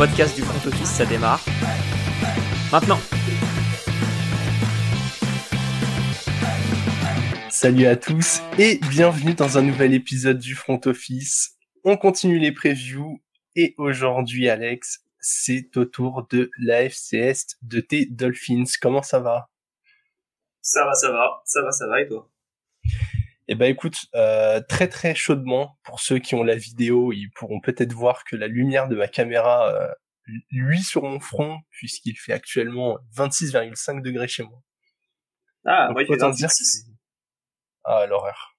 podcast du front office, ça démarre. Maintenant. Salut à tous et bienvenue dans un nouvel épisode du front office. On continue les previews et aujourd'hui Alex, c'est au tour de l'AFC Est de tes Dolphins. Comment ça va? Ça va, ça va, ça va, ça va et toi? Eh ben écoute, euh, très très chaudement, pour ceux qui ont la vidéo, ils pourront peut-être voir que la lumière de ma caméra euh, lui sur mon front, puisqu'il fait actuellement 26,5 degrés chez moi. Ah, Donc, oui, autant dire Ah, l'horreur.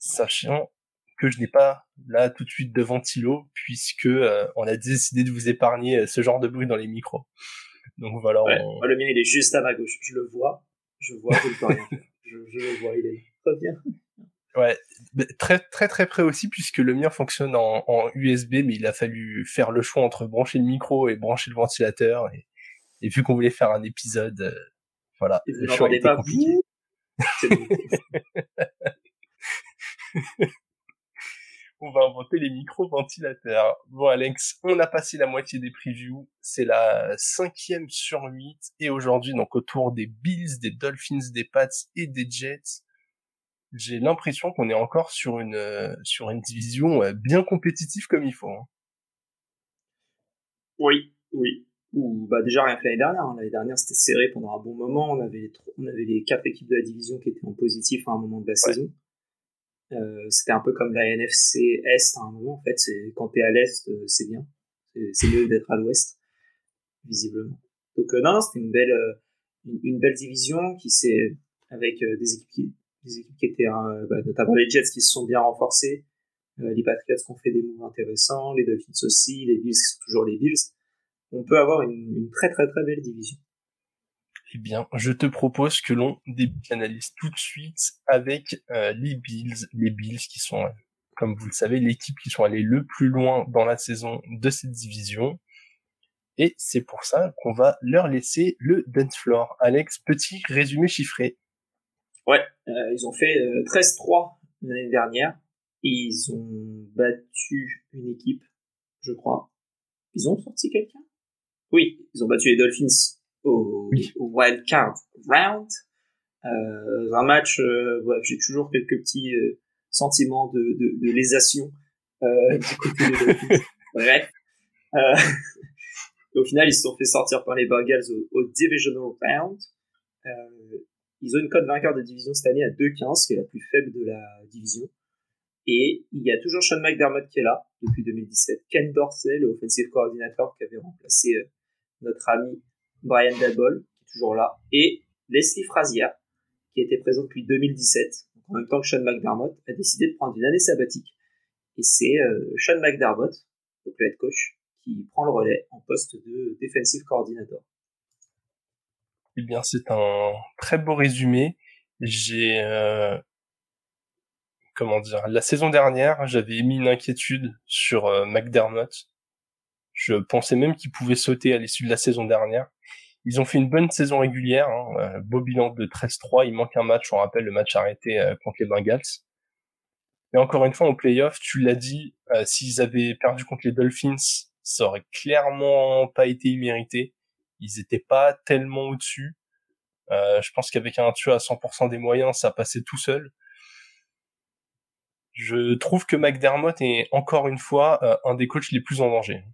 Sachant que je n'ai pas là tout de suite de ventilo, puisque euh, on a décidé de vous épargner euh, ce genre de bruit dans les micros. Donc voilà. le mien il est juste à ma gauche, je le vois, je vois, je ne peux rien faire. Je, je le vois, il est bien. Ouais, très très très près aussi puisque le mien fonctionne en, en, USB, mais il a fallu faire le choix entre brancher le micro et brancher le ventilateur. Et, et vu qu'on voulait faire un épisode, euh, voilà, le choix était pas compliqué. on va inventer les micro-ventilateurs. Bon Alex, on a passé la moitié des previews, c'est la cinquième sur huit, et aujourd'hui donc autour des Bills, des Dolphins, des Pats et des Jets, j'ai l'impression qu'on est encore sur une euh, sur une division euh, bien compétitive comme il faut. Hein. Oui, oui. Ou bah déjà rien que l'année dernière. Hein. L'année dernière c'était serré pendant un bon moment. On avait les, on avait les quatre équipes de la division qui étaient en positif à un moment de la saison. Euh, c'était un peu comme la NFC Est à un moment. En fait, c'est quand t'es à l'est, c'est bien. C'est mieux d'être à l'ouest, visiblement. Donc non, c'était une belle, une, une, belle division qui s'est avec des équipes qui, des équipes qui étaient bah, notamment les Jets qui se sont bien renforcés, les Patriots qui ont fait des moves intéressants, les Dolphins aussi, les Bills qui sont toujours les Bills. On peut avoir une, une très très très belle division. Eh bien, je te propose que l'on débute l'analyse tout de suite avec euh, les Bills, les Bills qui sont, euh, comme vous le savez, l'équipe qui sont allés le plus loin dans la saison de cette division. Et c'est pour ça qu'on va leur laisser le dance floor. Alex, petit résumé chiffré. Ouais, euh, ils ont fait 13-3 l'année dernière. Ils ont battu une équipe, je crois. Ils ont sorti quelqu'un? Oui, ils ont battu les Dolphins au, wild card round. Euh, un match, euh, j'ai toujours quelques petits euh, sentiments de, de, de lésation euh, du côté des Bref. Euh, au final, ils se sont fait sortir par les Bengals au, au divisional round. Ils ont une cote vainqueur de division cette année à 2-15, qui est la plus faible de la division. Et il y a toujours Sean McDermott qui est là depuis 2017. Ken Dorsey, le offensive coordinator qui avait remplacé notre ami Brian Dabol, qui est toujours là, et Leslie Frazier, qui était présent depuis 2017, en même temps que Sean McDermott, a décidé de prendre une année sabbatique. Et c'est euh, Sean McDermott, donc le head coach, qui prend le relais en poste de defensive coordinator. Eh bien, c'est un très beau résumé. J'ai, euh, comment dire, la saison dernière, j'avais émis une inquiétude sur euh, McDermott. Je pensais même qu'il pouvait sauter à l'issue de la saison dernière. Ils ont fait une bonne saison régulière, hein, euh, beau bilan de 13-3, il manque un match, on rappelle le match arrêté contre les Bengals. Mais encore une fois, au playoff, tu l'as dit, s'ils avaient perdu contre les Dolphins, ça aurait clairement pas été immérité. Ils étaient pas tellement au-dessus. je pense qu'avec un tueur à 100% des moyens, ça passait tout seul. Je trouve que McDermott est encore une fois un des coachs les plus en danger.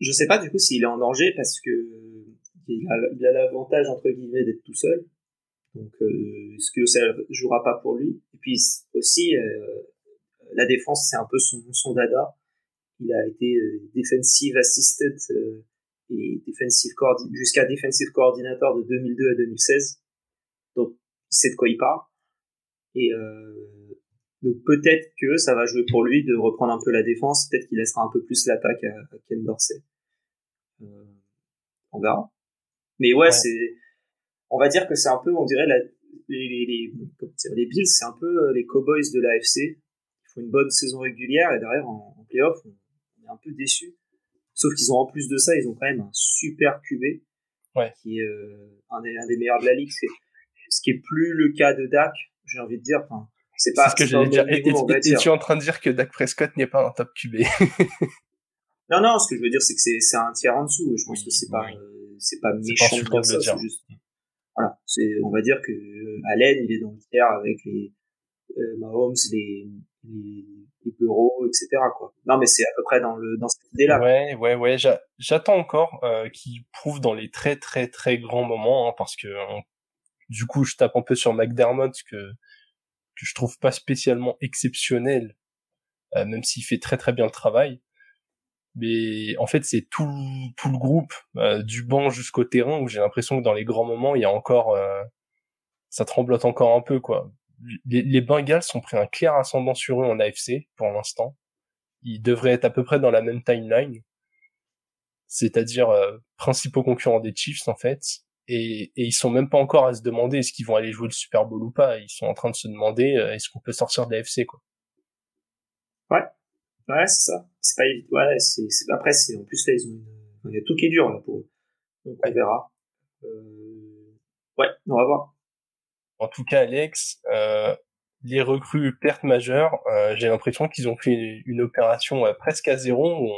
Je sais pas du coup s'il est en danger parce que il a l'avantage entre guillemets d'être tout seul. Donc euh, est-ce que ça jouera pas pour lui? Et puis aussi euh, la défense c'est un peu son, son dada. Il a été euh, defensive assistant euh, et defensive jusqu'à defensive coordinator de 2002 à 2016. Donc il sait de quoi il parle. Et donc peut-être que ça va jouer pour lui de reprendre un peu la défense, peut-être qu'il laissera un peu plus l'attaque à, à Ken Dorsey. Euh, on verra. Mais ouais, c'est, on va dire que c'est un peu, on dirait la, les, les, les, les Bills, c'est un peu euh, les Cowboys de l'AFC. Ils font une bonne saison régulière et derrière en, en playoff, on, un peu déçu. Sauf qu'ils ont en plus de ça, ils ont quand même un super QB ouais. qui est euh, un, des, un des meilleurs de la ligue. Ce qui est plus le cas de Dak, j'ai envie de dire. Enfin, C'est pas ce que j'allais dire. Et, tu es en train de dire que Dak Prescott n'est pas un top QB Non, non, ce que je veux dire, c'est que c'est un tiers en dessous. Je pense que c'est pas, euh, c'est pas méchant de dire. Juste... Voilà, c'est, on va dire que euh, Allen, il est dans le tiers avec les euh, Mahomes, les, les, bureaux, etc. Non, mais c'est à peu près dans le dans cette idée-là. Ouais, ouais, ouais. J'attends encore euh, qu'il prouve dans les très, très, très grands moments, hein, parce que du coup, je tape un peu sur McDermott que que je trouve pas spécialement exceptionnel, euh, même s'il fait très très bien le travail. Mais en fait, c'est tout tout le groupe euh, du banc jusqu'au terrain où j'ai l'impression que dans les grands moments, il y a encore euh, ça tremblote encore un peu quoi. Les, les Bengals ont pris un clair ascendant sur eux en AFC pour l'instant. Ils devraient être à peu près dans la même timeline, c'est-à-dire principaux concurrents des Chiefs en fait et, et ils sont même pas encore à se demander est-ce qu'ils vont aller jouer le Super Bowl ou pas. Ils sont en train de se demander euh, est-ce qu'on peut sortir de l'AFC quoi. Ouais, ouais c'est ça. C'est pas évident. Ouais, c'est après c'est en plus là ils ont une... il y a tout qui est dur là pour eux. Donc on verra. Euh... Ouais, on va voir. En tout cas, Alex, euh, les recrues pertes majeures, euh, j'ai l'impression qu'ils ont fait une, opération euh, presque à zéro. Où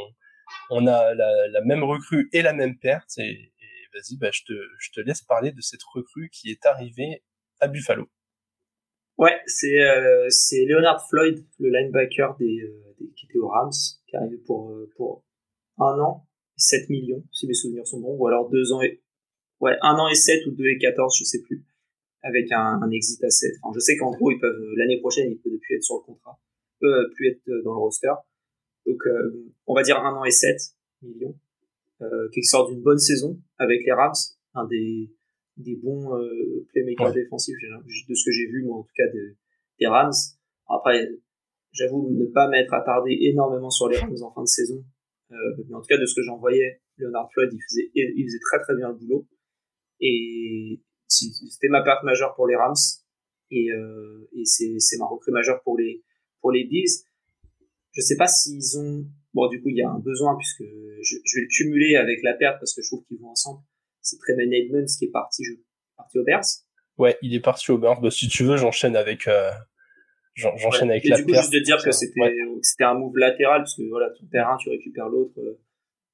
on, a la, même recrue et la même perte. Et, vas-y, bah, je, te, je te laisse parler de cette recrue qui est arrivée à Buffalo. Ouais, c'est euh, c'est Leonard Floyd, le linebacker des, euh, des, qui était aux Rams, qui est arrivé pour euh, pour un an, 7 millions, si mes souvenirs sont bons, ou alors deux ans et ouais un an et 7 ou deux et 14, je sais plus, avec un, un exit à 7. Enfin, je sais qu'en gros ils peuvent l'année prochaine ils peuvent plus être sur le contrat, euh, plus être dans le roster. Donc on va dire un an et 7 millions euh, qui sort d'une bonne saison avec les Rams, un des, des bons euh, playmakers défensifs de ce que j'ai vu moi en tout cas des Rams. Après, j'avoue ne pas m'être attardé énormément sur les Rams en fin de saison, euh, mais en tout cas de ce que j'en voyais, Leonard Floyd il faisait il faisait très très bien le boulot et c'était ma perte majeure pour les Rams et, euh, et c'est ma recrue majeure pour les pour les Bills. Je sais pas s'ils ont Bon, du coup, il y a un besoin puisque je, je, vais le cumuler avec la perte parce que je trouve qu'ils vont ensemble. C'est Tremaine Edmonds qui est parti, je, parti au Bears. Ouais, il est parti au Bears. Bah, si tu veux, j'enchaîne avec, euh, j'enchaîne avec la du coup, juste de dire que c'était, c'était un move latéral parce que voilà, tu perds un, tu récupères l'autre. Euh.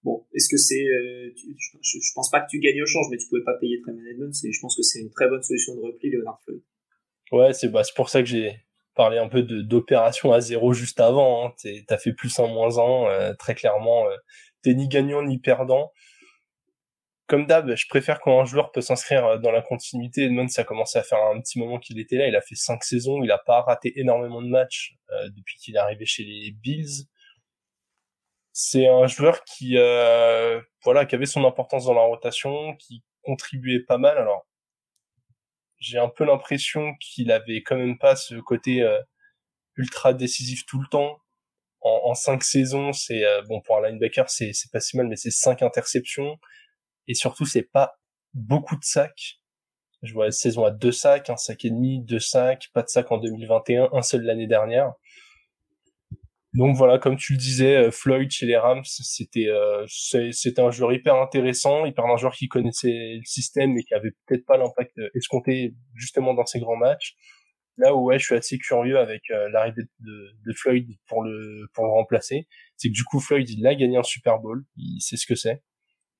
Bon, est-ce que c'est, euh, je, je, pense pas que tu gagnes au change, mais tu pouvais pas payer Tremaine Edmonds et je pense que c'est une très bonne solution de repli, Leonard Floyd. Ouais, c'est bah, pour ça que j'ai parler un peu d'opération à zéro juste avant. Hein. T'as fait plus un moins un, euh, très clairement. Euh, T'es ni gagnant ni perdant. Comme d'hab, je préfère quand un joueur peut s'inscrire euh, dans la continuité. Edmond, ça a commencé à faire un petit moment qu'il était là. Il a fait cinq saisons. Il a pas raté énormément de matchs depuis qu'il est arrivé chez les Bills. C'est un joueur qui, voilà, qui avait son importance dans la rotation, qui contribuait pas mal. Alors, j'ai un peu l'impression qu'il avait quand même pas ce côté euh, ultra décisif tout le temps. En, en cinq saisons, c'est euh, bon pour un linebacker, c'est pas si mal, mais c'est cinq interceptions et surtout c'est pas beaucoup de sacs. Je vois la saison à deux sacs, un sac et demi, deux sacs, pas de sacs en 2021, un seul l'année dernière. Donc voilà, comme tu le disais, euh, Floyd chez les Rams, c'était euh, c'était un joueur hyper intéressant, hyper un joueur qui connaissait le système mais qui avait peut-être pas l'impact euh, escompté justement dans ces grands matchs. Là où ouais, je suis assez curieux avec l'arrivée de, de, Floyd pour le pour le remplacer, c'est que du coup Floyd il a gagné un Super Bowl, il sait ce que c'est.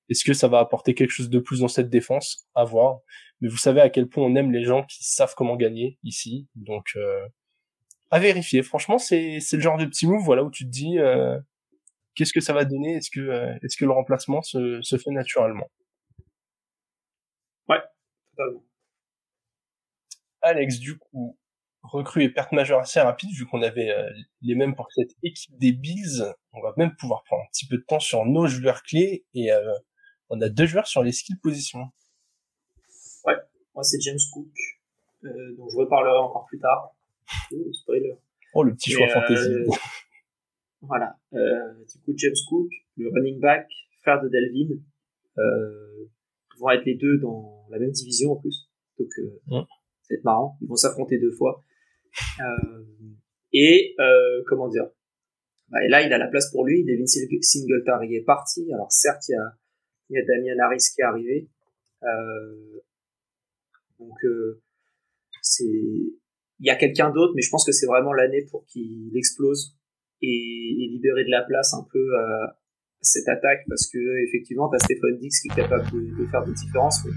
Est-ce que ça va apporter quelque chose de plus dans cette défense? À voir. Mais vous savez à quel point on aime les gens qui savent comment gagner ici, donc à vérifier. Franchement, c'est c'est le genre de petit move voilà où tu te dis euh, qu'est-ce que ça va donner? Est-ce que euh, est-ce que le remplacement se se fait naturellement? Ouais, totalement. Alex, du coup, recrue et perte majeure assez rapide vu qu'on avait euh, les mêmes pour cette équipe des Bills. On va même pouvoir prendre un petit peu de temps sur nos joueurs clés et on a deux joueurs sur les skill positions. Ouais, moi c'est James Cook, dont je reparlerai encore plus tard. Oh, spoiler. Oh, le petit choix fantasy. Euh, voilà. Euh, du coup, James Cook, le running back, frère de Delvin, euh, vont être les deux dans la même division en plus. Donc, euh, mm. ça va être marrant. Ils vont s'affronter deux fois. Euh, et, euh, comment dire? Bah, et là, il a la place pour lui. Devin Singletary est parti. Alors, certes, il y a, il y a Damian Harris qui est arrivé. donc, c'est il y a quelqu'un d'autre, mais je pense que c'est vraiment l'année pour qu'il explose et, et, libérer de la place un peu à cette attaque parce que effectivement t'as Stephen Dix qui est capable de, de faire des différences, mais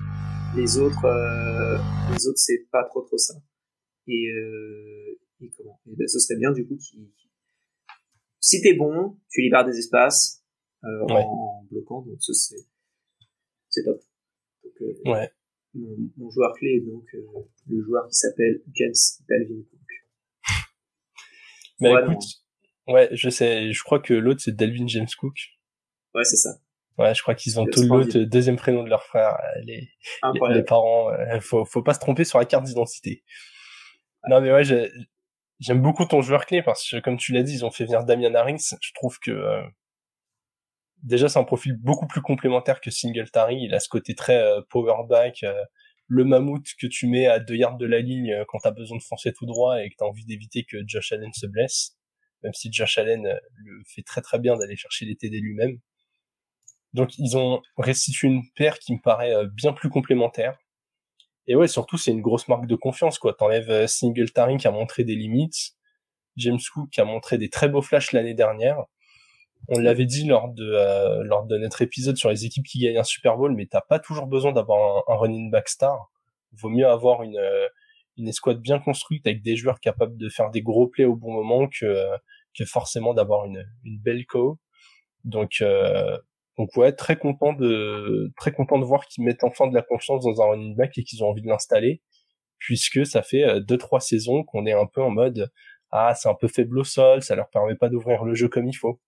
les autres, euh, les autres c'est pas trop trop ça. Et, euh, et comment? Et ben, Ce serait bien du coup qui, si t'es bon, tu libères des espaces euh, Ouais. en, bloquant, donc c'est top. Donc, euh, Ouais. Mon, mon joueur clé est donc euh, le joueur qui s'appelle James Dalvin Cook. Mais Ouais, écoute, ouais, je sais, je crois que l'autre c'est Dalvin James Cook. Ouais, c'est ça. Ouais, je crois qu'ils ont tout l'autre deuxième prénom de leur frère. euh, Les, les, Incroyable. les parents, euh, faut, faut pas se tromper sur la carte d'identité. Non mais ouais, j'ai- j'aime beaucoup ton joueur clé parce que comme tu l'as dit, ils ont fait venir Damian Harris. Je trouve que euh, déjà c'est un profil beaucoup plus complémentaire que Singletary. Il a ce côté très euh, power back, euh, le mammouth que tu mets à deux yards de la ligne euh, quand t'as besoin de foncer tout droit et que t'as envie d'éviter que Josh Allen se blesse. Même si Josh Allen le fait très très bien d'aller chercher les TD lui-même. Donc ils ont restitué une paire qui me paraît bien plus complémentaire. Et ouais, surtout c'est une grosse marque de confiance quoi. T'enlèves Singletary qui a montré des limites, James Cook qui a montré des très beaux flashs l'année dernière. On l'avait dit lors de euh, lors de notre épisode sur les équipes qui gagnent un Super Bowl, mais t'as pas toujours besoin d'avoir un, un running back star. Vaut mieux avoir une euh, une escouade bien construite avec des joueurs capables de faire des gros plays au bon moment que euh, que forcément d'avoir une une belle co. Donc euh, donc ouais, très content de très content de voir qu'ils mettent enfin de la confiance dans un running back et qu'ils ont envie de l'installer, puisque ça fait euh, deux trois saisons qu'on est un peu en mode ah c'est un peu faible au sol, ça leur permet pas d'ouvrir le jeu comme il faut.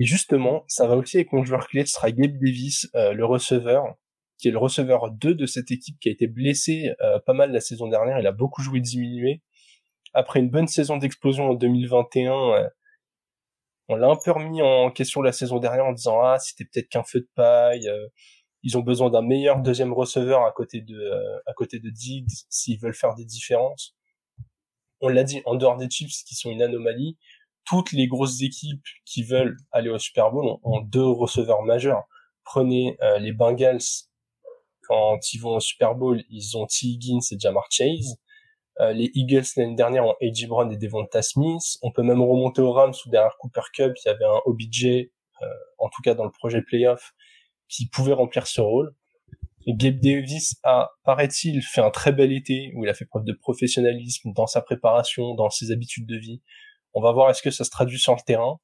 Et justement, ça va aussi avec mon joueur clé, ce sera Gabe Davis, euh, le receveur, qui est le receveur 2 de cette équipe qui a été blessé euh, pas mal la saison dernière, il a beaucoup joué diminué. Après une bonne saison d'explosion en 2021, euh, on l'a un peu remis en question la saison dernière en disant ah c'était peut-être qu'un feu de paille. euh, ils ont besoin d'un meilleur deuxième receveur à côté de à côté de Diggs s'ils veulent faire des différences. On l'a dit en dehors des Chiefs qui sont une anomalie, toutes les grosses équipes qui veulent aller au Super Bowl ont, deux receveurs majeurs. Prenez euh, les Bengals quand ils vont au Super Bowl, ils ont T. Higgins et Jamar Chase. Euh, les Eagles l'année dernière ont A.J. Brown et Devonta Smith. On peut même remonter aux Rams où derrière Cooper Cup, il y avait un OBJ, euh, en tout cas dans le projet playoff, qui pouvait remplir ce rôle. Gabe Davis a, paraît-il, fait un très bel été où il a fait preuve de professionnalisme dans sa préparation, dans ses habitudes de vie. On va voir est-ce que ça se traduit sur le terrain.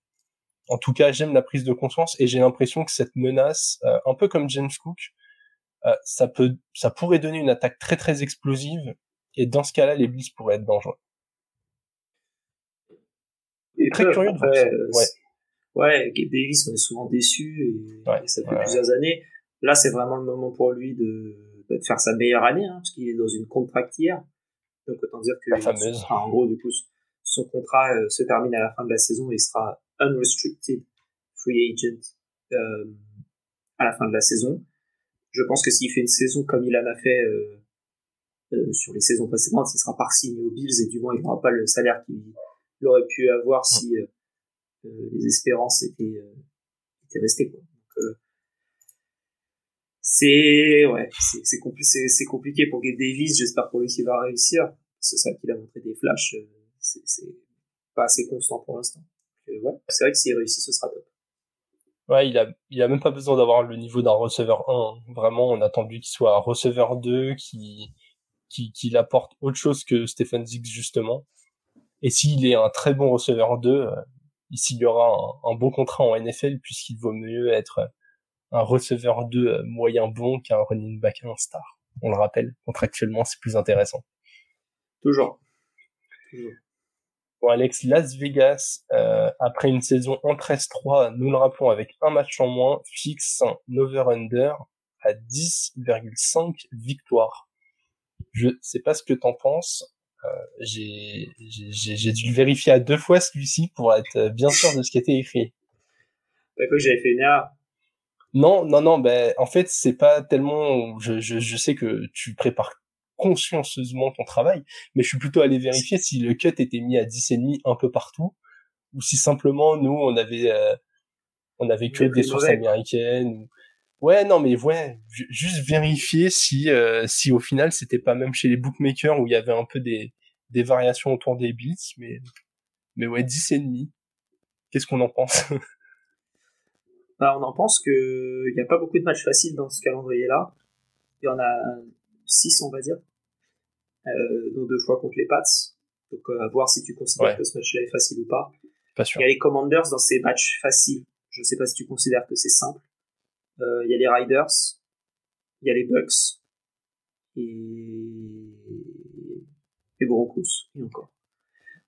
En tout cas, j'aime la prise de conscience et j'ai l'impression que cette menace, euh, un peu comme James Cook, euh, ça peut, ça pourrait donner une attaque très très explosive. Et dans ce cas-là, les Bills pourraient être dangereux. Et Très curieux de voir après, ça. Ouais. Ouais, Gabe Davis, on est souvent déçus et, Ouais, et ça fait ouais. plusieurs années. Là, c'est vraiment le moment pour lui de, bah, de faire sa meilleure année, hein, parce qu'il est dans une contract hier. Donc autant dire que La fameuse. enfin, en gros, du coup, son contrat euh, se termine à la fin de la saison et il sera unrestricted free agent euh, à la fin de la saison. Je pense que s'il fait une saison comme il en a fait euh, euh, sur les saisons précédentes, il sera pas signé aux Bills et du moins il n'aura pas le salaire qu'il il aurait pu avoir si les espérances étaient, euh, étaient restées. Quoi. Donc, euh, c'est ouais, c'est compli- compliqué pour Gabe Davis. J'espère pour lui qu'il va réussir. C'est ça qu'il a montré des flashs. C'est pas assez constant pour l'instant. Euh, ouais, c'est vrai que s'il réussit, ce sera top. Ouais, il a, il a même pas besoin d'avoir le niveau d'un receveur 1. hein. Vraiment, on a attendu qu'il soit un receveur 2, qui, qui, qu'il apporte autre chose que Stephen Diggs, justement. Et s'il est un très bon receveur 2, euh, il signera un, un bon contrat en NFL, puisqu'il vaut mieux être un receveur 2 euh, moyen bon qu'un running back 1 star. On le rappelle, contractuellement, c'est plus intéressant. Toujours. Toujours. Bon, Alex, Las Vegas, euh, après une saison en 13-3, nous le rappelons avec un match en moins, fixe un over-under à 10,5 victoires. Je sais pas ce que t'en penses. Euh, j'ai dû le vérifier à deux fois celui-ci pour être bien sûr de ce qui était écrit. T'as cru que j'avais fait une erreur? Non, non, non, ben, en fait, c'est pas tellement, je, je, je sais que tu prépares consciencieusement ton travail, mais je suis plutôt allé vérifier si le cut était mis à 10 et demi un peu partout, ou si simplement, nous, on avait, euh, on avait que des sources américaines, ou, Ouais, non, mais ouais, juste vérifier si, euh, si au final c'était pas même chez les bookmakers où il y avait un peu des, des variations autour des bits, mais, mais ouais, 10 et demi. Qu'est-ce qu'on en pense? Bah, On en pense que il n'y a pas beaucoup de matchs faciles dans ce calendrier-là. Il y en a 6, on va dire. Euh, dont deux fois contre les Pats. Donc, euh, à voir si tu considères que ce match-là est facile ou pas. Pas sûr. Il y a les Commanders dans ces matchs faciles. Je sais pas si tu considères que c'est simple. Euh, il y a les Riders, il y a les Bucks et les Broncos et encore.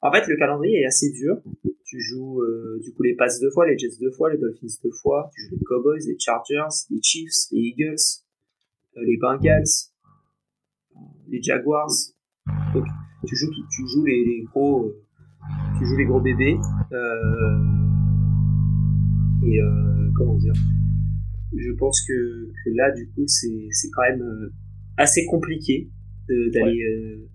En fait, le calendrier est assez dur. Tu joues euh, du coup les Pats deux fois, les Jets deux fois, les Dolphins deux fois. Tu joues les Cowboys, les Chargers, les Chiefs, les Eagles, euh, les Bengals, les Jaguars. Donc, tu joues, tu joues les, les gros, tu joues les gros bébés. et comment dire je pense que, que là, du coup, c'est, c'est quand même euh, assez compliqué d'aller euh,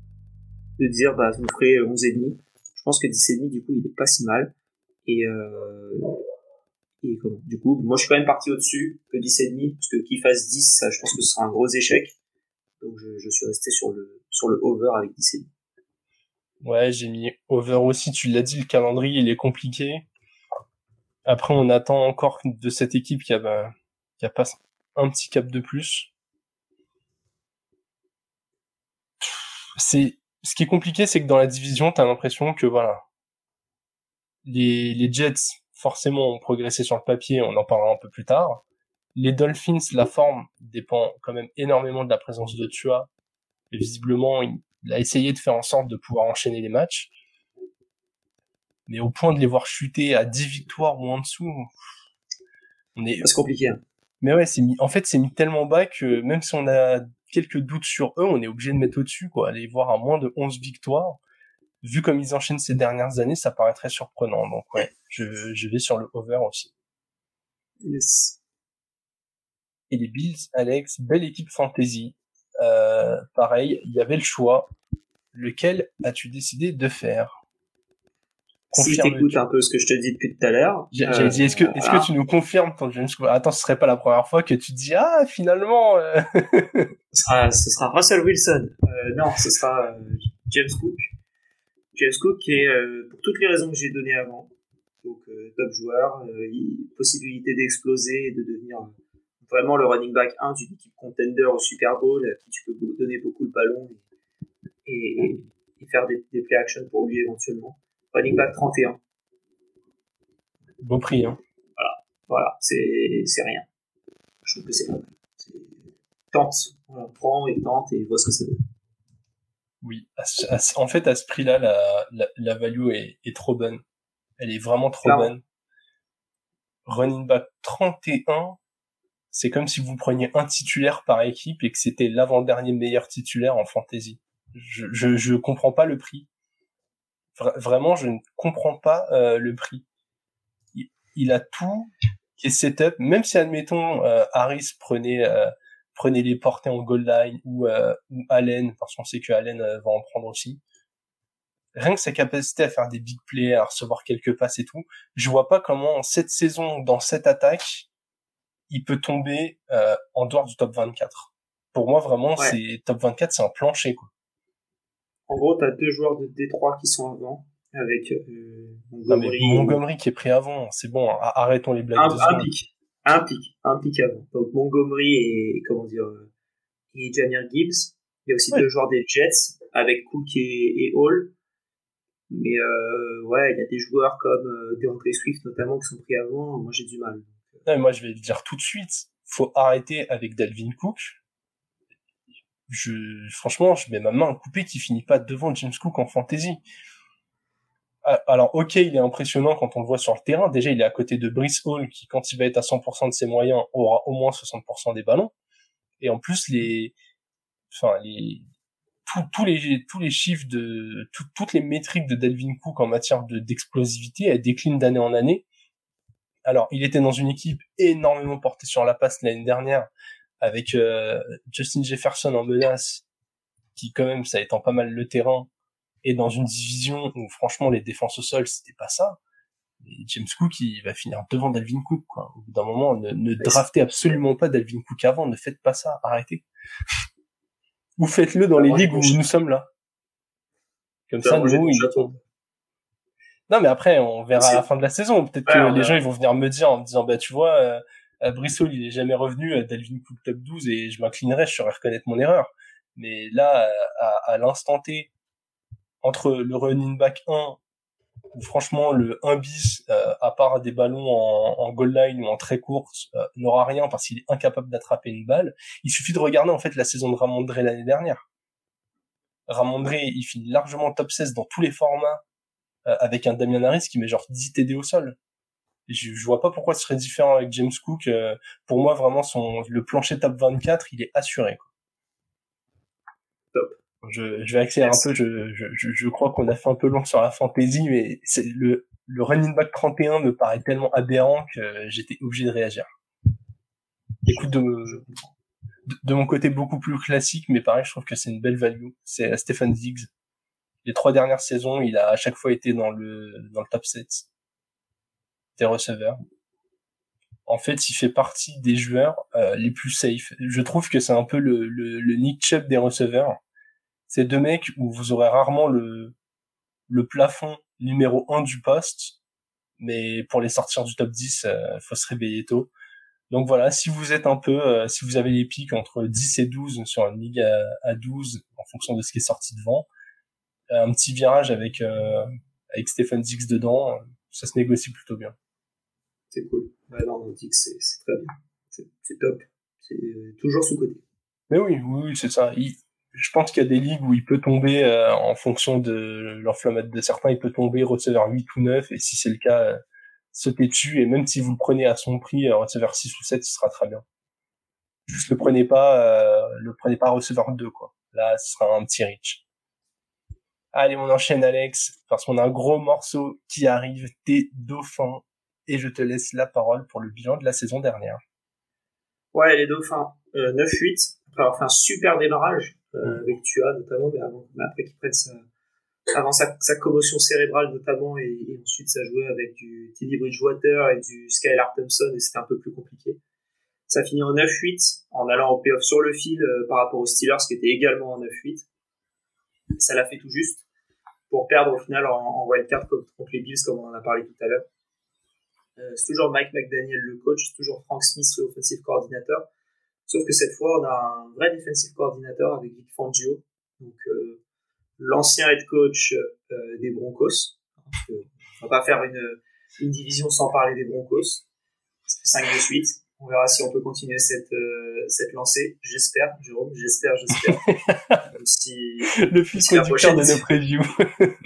de dire bah vous ferez 11 et demi. Je pense que 10 et demi du coup il est pas si mal et euh, et comment? Du coup moi je suis quand même parti au-dessus que 10 et demi parce que qu'il fasse 10 ça je pense que ce sera un gros échec. Donc je, suis resté sur le sur le over avec 10 et demi. Ouais, j'ai mis over aussi, tu l'as dit le calendrier il est compliqué. Après on attend encore de cette équipe qui a bah, qui a pas un petit cap de plus. C'est ce qui est compliqué, c'est que dans la division, t'as l'impression que voilà, les, les Jets forcément ont progressé sur le papier, on en parlera un peu plus tard. Les Dolphins, la forme dépend quand même énormément de la présence de Tua. Et visiblement, il a essayé de faire en sorte de pouvoir enchaîner les matchs. Mais au point de les voir chuter à 10 victoires ou en dessous, on est... C'est compliqué. Hein. Mais ouais, c'est mis, en fait, c'est mis tellement bas que même si on a quelques doutes sur eux, on est obligé de mettre au-dessus, quoi. Aller voir à moins de 11 victoires. Vu comme ils enchaînent ces dernières années, ça paraît très surprenant. Donc ouais, je, je vais sur le over aussi. Yes. Et les Bills, Alex, belle équipe fantasy. Euh, pareil, il y avait le choix. Lequel as-tu décidé de faire? Si t'écoutes un peu ce que je te dis depuis tout à l'heure. J'avais dit, est-ce que, est-ce que tu nous confirmes ton James Cook Attends, ce serait pas la première fois que tu dis, ah, finalement. Euh... ce, sera, ce sera Russell Wilson. Euh, non, ce sera euh, James Cook. James Cook qui est, euh, pour toutes les raisons que j'ai données avant, donc top joueur, possibilité d'exploser et de devenir vraiment le running back 1 d'une équipe contender au Super Bowl, à qui tu peux donner beaucoup de ballons et, et, faire des, des play action pour lui éventuellement running back 31. Bon prix, hein. Voilà, voilà, c'est, c'est rien. Je trouve que c'est pas mal. Tente, on prend et tente et voit ce que ça donne. Oui, en fait, à ce prix-là, la, la, la value est, est, trop bonne. Elle est vraiment trop bonne. Running back 31, c'est comme si vous preniez un titulaire par équipe et que c'était l'avant-dernier meilleur titulaire en fantasy. Je, je, je comprends pas le prix vraiment, je ne comprends pas euh, le prix. Il, a tout qui est setup, même si admettons euh, Harris prenait euh, prenait les portées en goal line ou, ou Allen, parce qu'on sait que Allen va en prendre aussi. Rien que sa capacité à faire des big plays, à recevoir quelques passes et tout, je vois pas comment cette saison, dans cette attaque, il peut tomber en dehors du top 24. Pour moi, vraiment, c'est top 24, c'est un plancher quoi. En gros, tu as deux joueurs de Détroit qui sont avant, avec euh, Montgomery. Montgomery qui est pris avant, c'est bon, arrêtons les blagues. Un, un pic, un pic, un pic avant. Donc Montgomery et comment dire euh, et Jamir Gibbs. Il y a aussi deux joueurs des Jets avec Cook et, Hall. Mais euh, ouais, il y a des joueurs comme euh, DeAndre Swift notamment qui sont pris avant. Moi, j'ai du mal. Non, moi, je vais le dire tout de suite. Faut arrêter avec Dalvin Cook je, franchement, je mets ma main à couper qui finit pas devant James Cook en fantasy. Ah, alors, ok, il est impressionnant quand on le voit sur le terrain. Déjà, il est à côté de Brice Hall, qui, quand il va être à 100% de ses moyens, aura au moins 60% des ballons. Et en plus, les, enfin, les, tous les, tous les chiffres de, toutes les métriques de Delvin Cook en matière de, d'explosivité, elles déclinent d'année en année. Alors, il était dans une équipe énormément portée sur la passe l'année dernière, avec euh, Justin Jefferson en menace, qui quand même ça étend pas mal le terrain, et dans une division où franchement les défenses au sol c'était pas ça. James Cook, il va finir devant Dalvin Cook, quoi. Au bout d'un moment, ne, ne draftez absolument pas Dalvin Cook avant, ne faites pas ça, arrêtez. Vous faites-le dans les ligues où nous sommes là. Comme ça, nous, Non, mais après, on verra à la fin de la saison. Peut-être que les gens, ils vont venir me dire en me disant, bah, tu vois, euh, Brissol, il est jamais revenu, euh, Dalvin Cook top 12, et je m'inclinerai, je saurais reconnaître mon erreur. Mais là, à, à l'instant T, entre le running back 1 franchement le 1 bis, euh, à part des ballons en, en goal line ou en très courte, euh, n'aura rien parce qu'il est incapable d'attraper une balle. Il suffit de regarder en fait la saison de Ramondré l'année dernière. Ramondré, il finit largement top 16 dans tous les formats euh, avec un Damian Harris qui met genre 10 TD au sol. je, je vois pas pourquoi ce serait différent avec James Cook. pour moi, vraiment, son le plancher top 24, il est assuré. Quoi. Je, je vais accélérer un peu. Je, je, je crois qu'on a fait un peu long sur la fantasy, mais c'est le, le running back 31 me paraît tellement aberrant que j'étais obligé de réagir. Écoute, de, de, mon côté beaucoup plus classique, mais pareil, je trouve que c'est une belle value. C'est Stephen Diggs. Les trois dernières saisons, il a à chaque fois été dans le dans le top 7 des receveurs. En fait, il fait partie des joueurs euh, les plus safe. Je trouve que c'est un peu le, le, Nick Chubb des receveurs c'est deux mecs où vous aurez rarement le, le plafond numéro 1 du poste, mais pour les sortir du top 10, euh, faut se réveiller tôt. Donc voilà, si vous êtes un peu, euh, si vous avez les pics entre 10 et 12 sur une ligue à, 12, en fonction de ce qui est sorti devant, un petit virage avec euh, avec Stephen Dix dedans, ça se négocie plutôt bien. C'est cool. Ouais, non, Dix, c'est très bien. C'est top. C'est toujours sous-côté. Mais oui, oui, c'est ça. Il, je pense qu'il y a des ligues où il peut tomber euh, en fonction de l'enflammate de certains, il peut tomber receveur 8 ou 9 et si c'est le cas, euh, sautez dessus et même si vous le prenez à son prix, euh, receveur 6 ou 7, ce sera très bien. Juste le prenez pas, euh, le prenez pas receveur 2 quoi. Là, ce sera un petit reach. Allez, on enchaîne Alex parce qu'on a un gros morceau qui arrive, tes dauphins et je te laisse la parole pour le bilan de la saison dernière. Ouais, les dauphins, 9-8 après avoir fait un super démarrage euh, avec Tua notamment, mais, avant, mais après qu'il prenne sa, avant sa, sa, commotion cérébrale notamment, et, et, ensuite ça jouait avec du Teddy Bridgewater et du Skylar Thompson, et c'était un peu plus compliqué. Ça finit en 9-8 en allant au payoff sur le fil euh, par rapport aux Steelers qui était également en 9-8. Ça l'a fait tout juste pour perdre au final en, en wildcard contre, les Bills comme on en a parlé tout à l'heure. Euh, c'est toujours Mike McDaniel le coach, c'est toujours Frank Smith l'offensive coordinateur. Sauf que cette fois, on a un vrai defensive coordinateur avec Vic Fangio, donc euh, l'ancien head coach euh, des Broncos. on va pas faire une, une division sans parler des Broncos. Ça fait 5 de suite. On verra si on peut continuer cette, cette lancée. J'espère, Jérôme, j'espère, j'espère. si, le fils si conducteur de nos previews.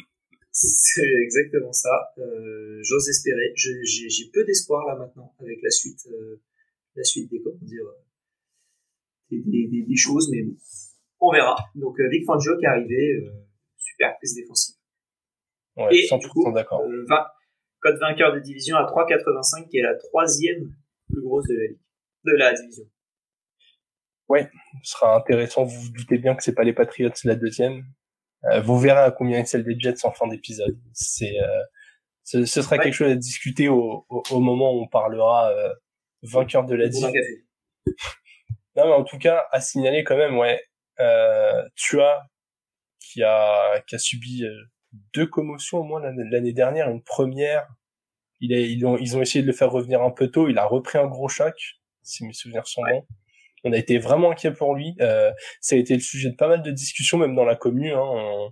C'est exactement ça. Euh, J'ose espérer. J'ai peu d'espoir là maintenant avec la suite, euh, la suite des comment dire des, des, des, choses, mais bon, on verra. Donc euh, Vic Fangio qui est arrivé, euh, super prise défensive. Ouais, Et 100% d'accord. Euh, code vainqueur de division à 3,85 qui est la troisième plus grosse de la ligue, de la division. Ouais, ce sera intéressant. Vous vous doutez bien que c'est pas les Patriots la deuxième. Euh, vous verrez à combien est celle des Jets en fin d'épisode. C'est, euh, ce, ce, sera quelque chose à discuter au, au, au, moment où on parlera euh, vainqueur de la division. Non, mais en tout cas, à signaler quand même, ouais, euh, Tua, qui a, qui a subi euh, deux commotions au moins l'année dernière, une première, il a, ils, ont, ils ont essayé de le faire revenir un peu tôt, il a repris un gros choc, si mes souvenirs sont bons. On a été vraiment inquiet pour lui. Euh, ça a été le sujet de pas mal de discussions, même dans la commune. Hein. On,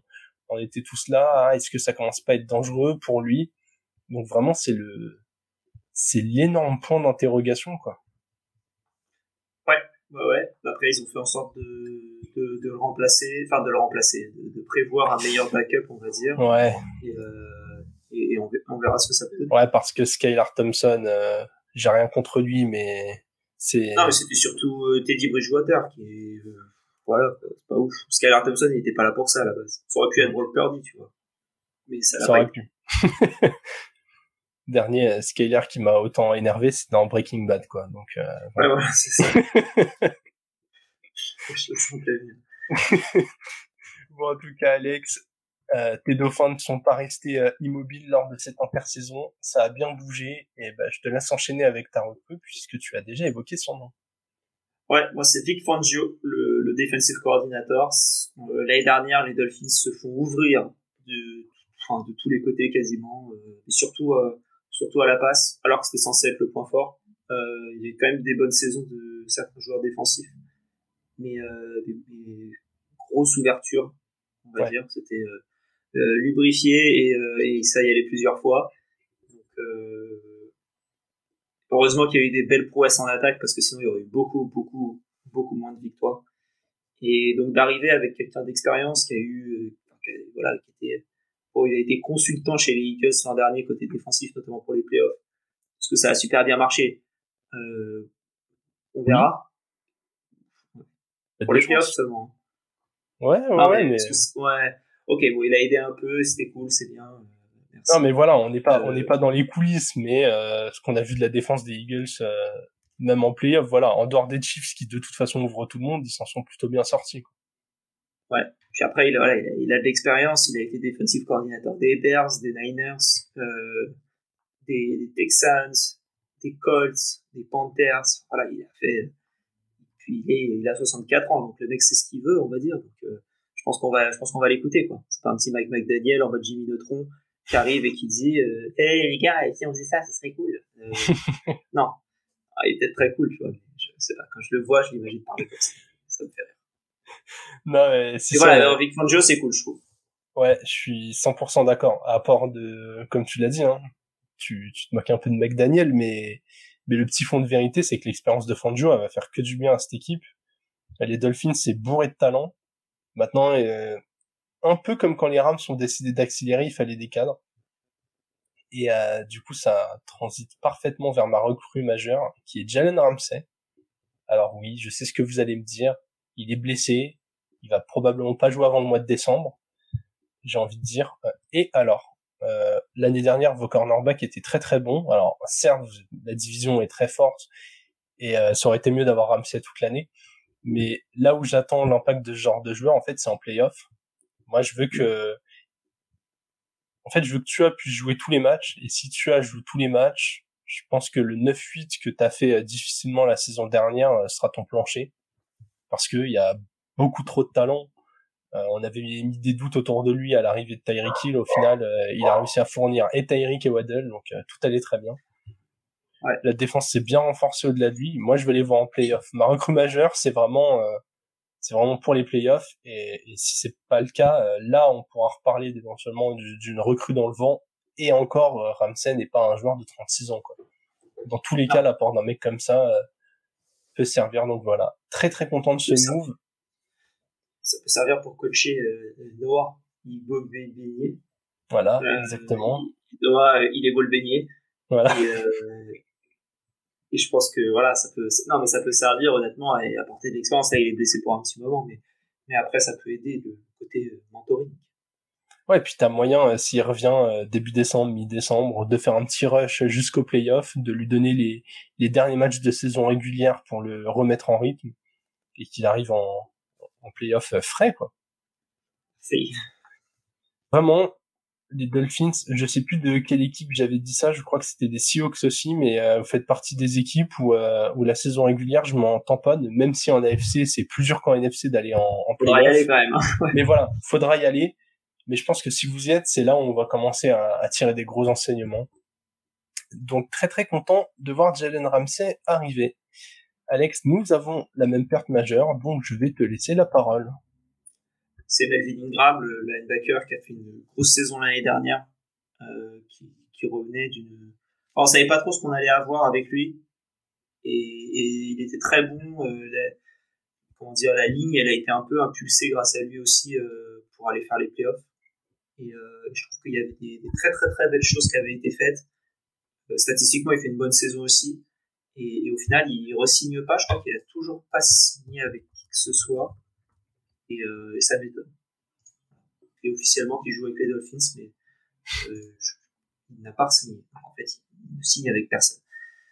on, était tous là. Ah, est-ce que ça commence pas à être dangereux pour lui? Donc vraiment, c'est le, c'est l'énorme point d'interrogation, quoi. Ouais, ouais. Après, ils ont fait en sorte de, de, de le remplacer, enfin de le remplacer, de, de, prévoir un meilleur backup, on va dire. Ouais. Et, euh, et, et on, on, verra ce que ça peut donner. Ouais, parce que Skylar Thompson, euh, j'ai rien contre lui, mais c'est. Non, mais c'était surtout euh, Teddy Bridgewater qui est. Euh, voilà, c'est pas ouf. Skylar Thompson, il était pas là pour ça à la base. Ça aurait pu être Brock Purdy, tu vois. Mais ça, ça aurait pu. dernier euh, Scalar qui m'a autant énervé, c'est dans Breaking Bad, quoi. Donc, euh, voilà. Ouais, voilà, c'est ça. Je le sens bien. bon, en tout cas, Alex, Euh, tes dauphins ne sont pas restés euh, immobiles lors de cette intersaison. Ça a bien bougé et bah, je te laisse enchaîner avec ta recrue puisque tu as déjà évoqué son nom. Ouais, moi c'est Vic Fangio, le, le defensive coordinator. Euh, l'année dernière, les Dolphins se font ouvrir de, enfin, de tous les côtés quasiment, et surtout surtout à la passe, alors que c'était censé être le point fort. il y a quand même des bonnes saisons de certains joueurs défensifs, mais des, des grosses ouvertures, on va dire. C'était lubrifié euh, et, ça y allait plusieurs fois. Donc, euh, heureusement qu'il y a eu des belles prouesses en attaque parce que sinon il y aurait eu beaucoup, beaucoup, beaucoup moins de victoires. Et donc d'arriver avec quelqu'un d'expérience qui a eu, voilà, qui était, bon, il a été consultant chez les Eagles l'an dernier côté défensif, notamment pour les playoffs, parce que ça a super bien marché. Euh, on verra. Pour les playoffs seulement. Ouais, ouais, ouais, mais... ouais ok, bon, il a aidé un peu, c'était cool, c'est bien. Euh, merci. Non, mais voilà, on n'est pas, on n'est pas dans les coulisses, mais euh, ce qu'on a vu de la défense des Eagles, euh, même en playoff, voilà, en dehors des Chiefs qui de toute façon ouvrent tout le monde, ils s'en sont plutôt bien sortis. Quoi. Ouais. Puis après, il, voilà, il a, de l'expérience, il a été defensive coordinateur des Bears, des Niners, euh, des, des, Texans, des Colts, des Panthers. Voilà, il a fait. Puis il, est, il a 64 ans, donc le mec sait ce qu'il veut, on va dire. Donc, euh, je pense qu'on va, je pense qu'on va l'écouter, quoi. C'est pas un petit Mike McDaniel en mode Jimmy Neutron qui arrive et qui dit, euh, hey, les gars, si on faisait ça, ça serait cool. Euh, non. Ah, il est peut-être très cool, tu vois. je sais pas. Quand je le vois, je l'imagine parler comme ça. Ça me fait rire. Non, mais c'est voilà, Vic Fangio, c'est cool, je trouve. Ouais, je suis 100% d'accord. À part de, comme tu l'as dit, hein, tu, tu te moques un peu de McDaniel, mais, mais le petit fond de vérité, c'est que l'expérience de Fangio, elle va faire que du bien à cette équipe. Les Dolphins, c'est bourré de talent. Maintenant, euh, un peu comme quand les Rams ont décidé d'accélérer, il fallait des cadres. Et euh, du coup, ça transite parfaitement vers ma recrue majeure, qui est Jalen Ramsey. Alors oui, je sais ce que vous allez me dire. Il est blessé. Il va probablement pas jouer avant le mois de décembre. J'ai envie de dire. Euh, et alors, euh, l'année dernière, vos cornerbacks étaient très très bons. Alors certes, la division est très forte et ça aurait été mieux d'avoir Ramsey toute l'année. Mais là où j'attends l'impact de ce genre de joueur, en fait, c'est en playoff. Moi, je veux que, en fait, je veux que tu puisse jouer tous les matchs. Et si tu as joué tous les matchs, je pense que le 9-8 que tu as fait euh, difficilement la saison dernière euh, sera ton plancher. Parce qu'il y a beaucoup trop de talent. Euh, on avait mis des doutes autour de lui à l'arrivée de Tyreek Hill. Au final, il a réussi à fournir et Tyreek et Waddle, donc tout allait très bien. La défense s'est bien renforcée au-delà de lui. Moi, je vais les voir en playoff. Ma recrue majeure, c'est vraiment, euh, c'est vraiment pour les playoffs. Et, et si c'est pas le cas, euh, là, on pourra reparler éventuellement d'une recrue dans le vent. Et encore, euh, Ramsey n'est pas un joueur de 36 ans. Quoi. Dans tous les cas, l'apport d'un mec comme ça peut servir. Donc voilà, très très content de ce move. Ça peut servir pour coacher Noah. Il beau le Voilà, exactement. Noah, il est beau le baigner. Voilà. Et, et je pense que voilà ça peut non mais ça peut servir honnêtement et apporter de l'expérience. Là il est blessé pour un petit moment mais mais après ça peut aider de côté euh, mentoring. Ouais et puis t'as moyen euh, s'il revient euh, début décembre mi-décembre de faire un petit rush jusqu'au playoff de lui donner les les derniers matchs de saison régulière pour le remettre en rythme et qu'il arrive en en playoff frais quoi. C'est vraiment les Dolphins, je sais plus de quelle équipe j'avais dit ça, je crois que c'était des Seahawks aussi, mais euh, vous faites partie des équipes où, euh, où la saison régulière, je m'en tamponne, même si en AFC, c'est plus dur qu'en NFC d'aller en, en Faudra y aller quand même. Hein. mais voilà, faudra y aller. Mais je pense que si vous y êtes, c'est là où on va commencer à, à, tirer des gros enseignements. Donc très très content de voir Jalen Ramsey arriver. Alex, nous avons la même perte majeure, donc je vais te laisser la parole c'est Melvin Ingram, le linebacker qui a fait une grosse saison l'année dernière, euh, qui, qui, revenait d'une. Enfin, on savait pas trop ce qu'on allait avoir avec lui, et, et il était très bon. Euh, la, comment dire, la ligne, elle a été un peu impulsée grâce à lui aussi euh, pour aller faire les playoffs. Et euh, je trouve qu'il y avait des, très très très belles choses qui avaient été faites. Euh, statistiquement, il fait une bonne saison aussi. Et, et au final, il re-signe pas. Je crois qu'il a toujours pas signé avec qui que ce soit et, euh, et ça m'étonne. Et officiellement qu'il joue avec les Dolphins, mais euh, il n'a pas signé. En fait, il ne signe avec personne.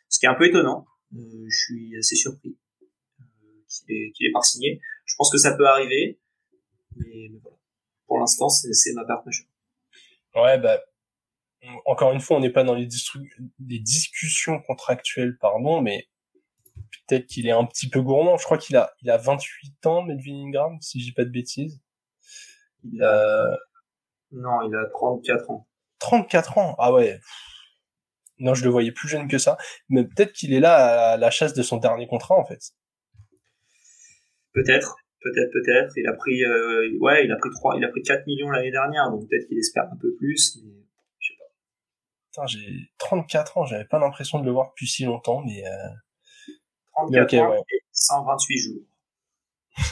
Ce qui est un peu étonnant. Euh, je suis assez surpris qu'il ait, qu'il ait pas signé. Je pense que ça peut arriver, mais, voilà. Pour l'instant, c'est ma perte majeure. Ouais, bah, encore une fois, on n'est pas dans les, les, discussions contractuelles, pardon, mais peut-être qu'il est un petit peu gourmand. Je crois qu'il a, il a 28 ans, Melvin Ingram, si je dis pas de bêtises. Il a... Non, il a 34 ans. 34 ans Ah ouais. Non, je le voyais plus jeune que ça. Mais peut-être qu'il est là à la chasse de son dernier contrat, en fait. Peut-être, peut-être, peut-être. Il a pris, euh, ouais, il a pris 3, il a pris 4 millions l'année dernière, donc peut-être qu'il espère un peu plus, mais je sais pas. Putain, j'ai 34 ans, j'avais pas l'impression de le voir depuis si longtemps, mais, euh... 34 ans et 128 jours.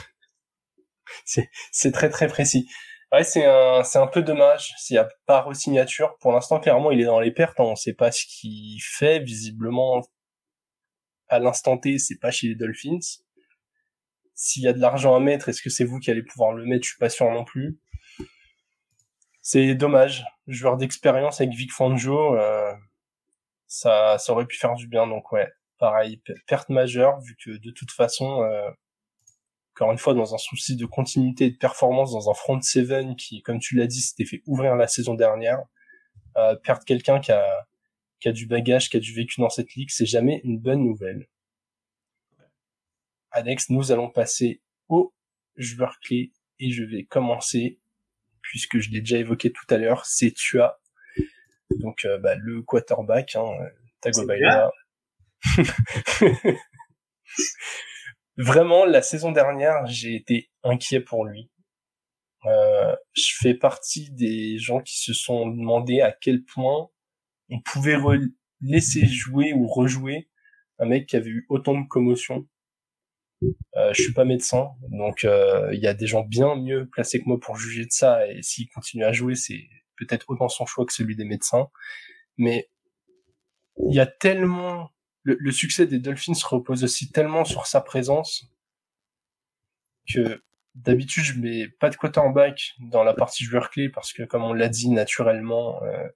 c'est, c'est très très précis. Ouais, c'est un, c'est un peu dommage s'il n'y a pas re-signature. Pour l'instant, clairement, il est dans les pertes. Hein. On ne sait pas ce qu'il fait. Visiblement, à l'instant T, c'est pas chez les Dolphins. S'il y a de l'argent à mettre, est-ce que c'est vous qui allez pouvoir le mettre? Je suis pas sûr non plus. C'est dommage. Joueur d'expérience avec Vic Fangio, euh, ça, ça aurait pu faire du bien. Donc ouais, pareil, perte majeure vu que de toute façon, euh, encore une fois, dans un souci de continuité et de performance dans un front seven qui, comme tu l'as dit, s'était fait ouvrir la saison dernière, euh, perdre quelqu'un qui a, qui a du bagage, qui a du vécu dans cette ligue, c'est jamais une bonne nouvelle. Alex, nous allons passer au joueur clé et je vais commencer, puisque je l'ai déjà évoqué tout à l'heure, c'est Tua. Donc euh, bah, le quarterback, hein, Tagovailoa. Vraiment, la saison dernière, j'ai été inquiet pour lui. Euh, je fais partie des gens qui se sont demandé à quel point on pouvait laisser jouer ou rejouer un mec qui avait eu autant de commotion. Euh, je suis pas médecin, donc euh, il y a des gens bien mieux placés que moi pour juger de ça. Et s'il continue à jouer, c'est peut-être autant son choix que celui des médecins. Mais il y a tellement le, succès des Dolphins repose aussi tellement sur sa présence que d'habitude je mets pas de quarterback dans la partie joueur clé parce que comme on l'a dit naturellement, euh,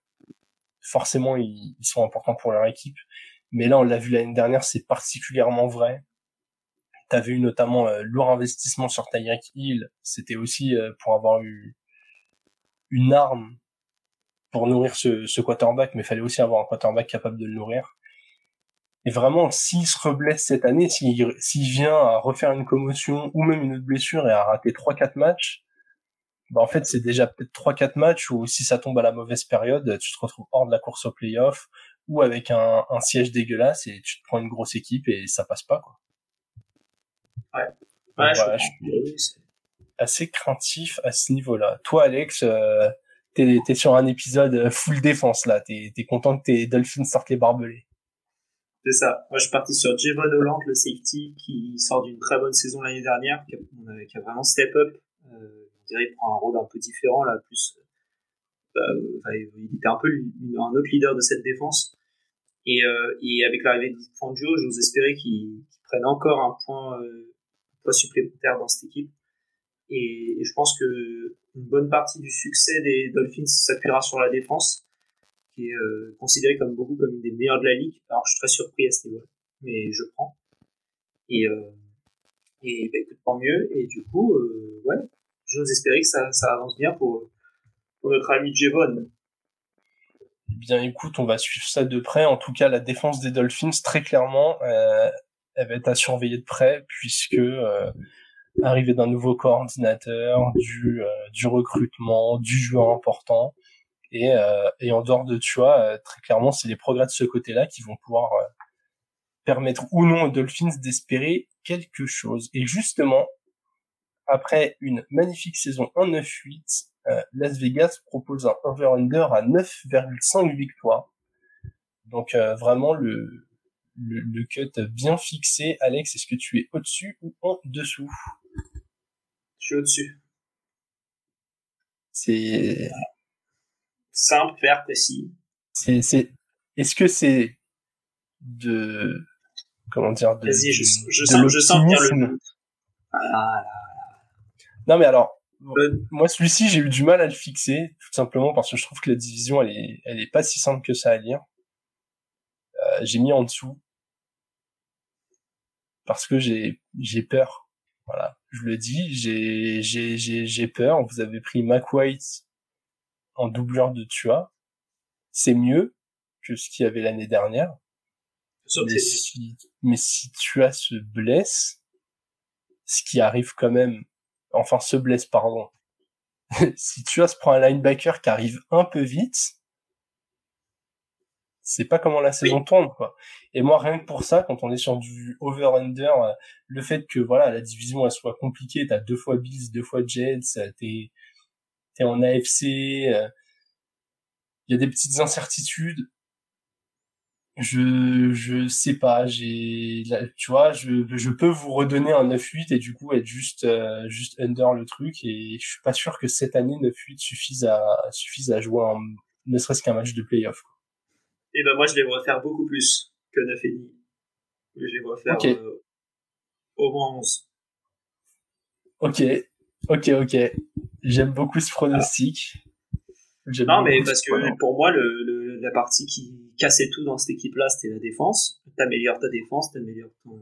forcément ils, sont importants pour leur équipe. Mais là on l'a vu l'année dernière, c'est particulièrement vrai. T'avais eu notamment euh, lourd investissement sur Tyreek Hill, c'était aussi euh, pour avoir eu une arme pour nourrir ce, ce quarterback, mais fallait aussi avoir un quarterback capable de le nourrir. Et vraiment, s'il se reblesse cette année, s'il s'il vient à refaire une commotion ou même une autre blessure et à rater 3-4 matchs, bah en fait c'est déjà peut-être 3-4 matchs où si ça tombe à la mauvaise période, tu te retrouves hors de la course au playoff ou avec un, un siège dégueulasse et tu te prends une grosse équipe et ça passe pas quoi. Ouais. ouais je suis assez craintif à ce niveau-là. Toi Alex, euh, t'es es sur un épisode full défense là, t'es es content que tes Dolphins sortent les barbelés. C'est ça. Moi, je suis parti sur Javon Holland, le safety, qui sort d'une très bonne saison l'année dernière, qui a, vraiment step up. Euh, on dirait qu'il prend un rôle un peu différent, là, plus, euh, il était un peu un autre leader de cette défense. Et, euh, et avec l'arrivée de Fangio, j'ose espérer qu'il qu prenne encore un point, euh, point supplémentaire dans cette équipe. Et, et, je pense que une bonne partie du succès des Dolphins s'appuiera sur la défense qui est euh, considéré comme beaucoup comme une des meilleures de la ligue. Alors je suis très surpris à ce niveau-là, mais je prends. Et, euh, et bah, écoute, tant mieux. Et du coup, euh, ouais, j'ose espérer que ça, ça avance bien pour, pour notre ami Jevon. Bien, écoute, on va suivre ça de près. En tout cas, la défense des Dolphins, très clairement, euh, elle va être à surveiller de près, puisque euh, arrivée d'un nouveau coordinateur, du, euh, du recrutement, du joueur important, et, euh, et en dehors de tu vois, euh, très clairement, c'est les progrès de ce côté-là qui vont pouvoir euh, permettre ou non aux Dolphins d'espérer quelque chose. Et justement, après une magnifique saison 1-9-8, Las Vegas propose un over-under à 9,5 victoires. Donc vraiment le, le, le, cut bien fixé. Alex, est-ce que tu es au-dessus ou en dessous? Je suis au-dessus. C'est simple, clair, précis. C'est, c'est, est-ce que c'est de, comment dire, de, Vas-y, je, je, sens, je sens bien le ah Non, mais alors, moi, celui-ci, j'ai eu du mal à le fixer, tout simplement parce que je trouve que la division, elle est, elle est pas si simple que ça à lire. Euh, j'ai mis en dessous parce que j'ai, j'ai peur. Voilà, je le dis, j'ai j'ai j'ai j'ai peur. Vous avez pris Mac White en doubleur de Tua. C'est mieux que ce qu'il y avait l'année dernière. Mais si, mais si Tua se blesse, ce qui arrive quand même, enfin se blesse, pardon. si Tua se prend un linebacker qui arrive un peu vite, c'est pas comment la saison tourne quoi. Et moi rien que pour ça, quand on est sur du over under, euh, le fait que voilà la division elle soit compliquée, t'as deux fois Bills, deux fois Jets, euh, t'es t'es en AFC, il euh, y a des petites incertitudes. Je je sais pas, j'ai tu vois, je je peux vous redonner un 9-8 et du coup être juste juste under le truc et je suis pas sûr que cette année 9-8 suffise à suffise à jouer un, ne serait-ce qu'un match de playoff. Et ben moi, je les vois faire beaucoup plus que 9,5. Je les vois faire euh, au moins 11. Ok, ok, ok. J'aime beaucoup ce pronostic. Non, mais parce que pour moi, le, le, la partie qui cassait tout dans cette équipe-là, c'était la défense. T'améliores ta défense, t'améliores ton,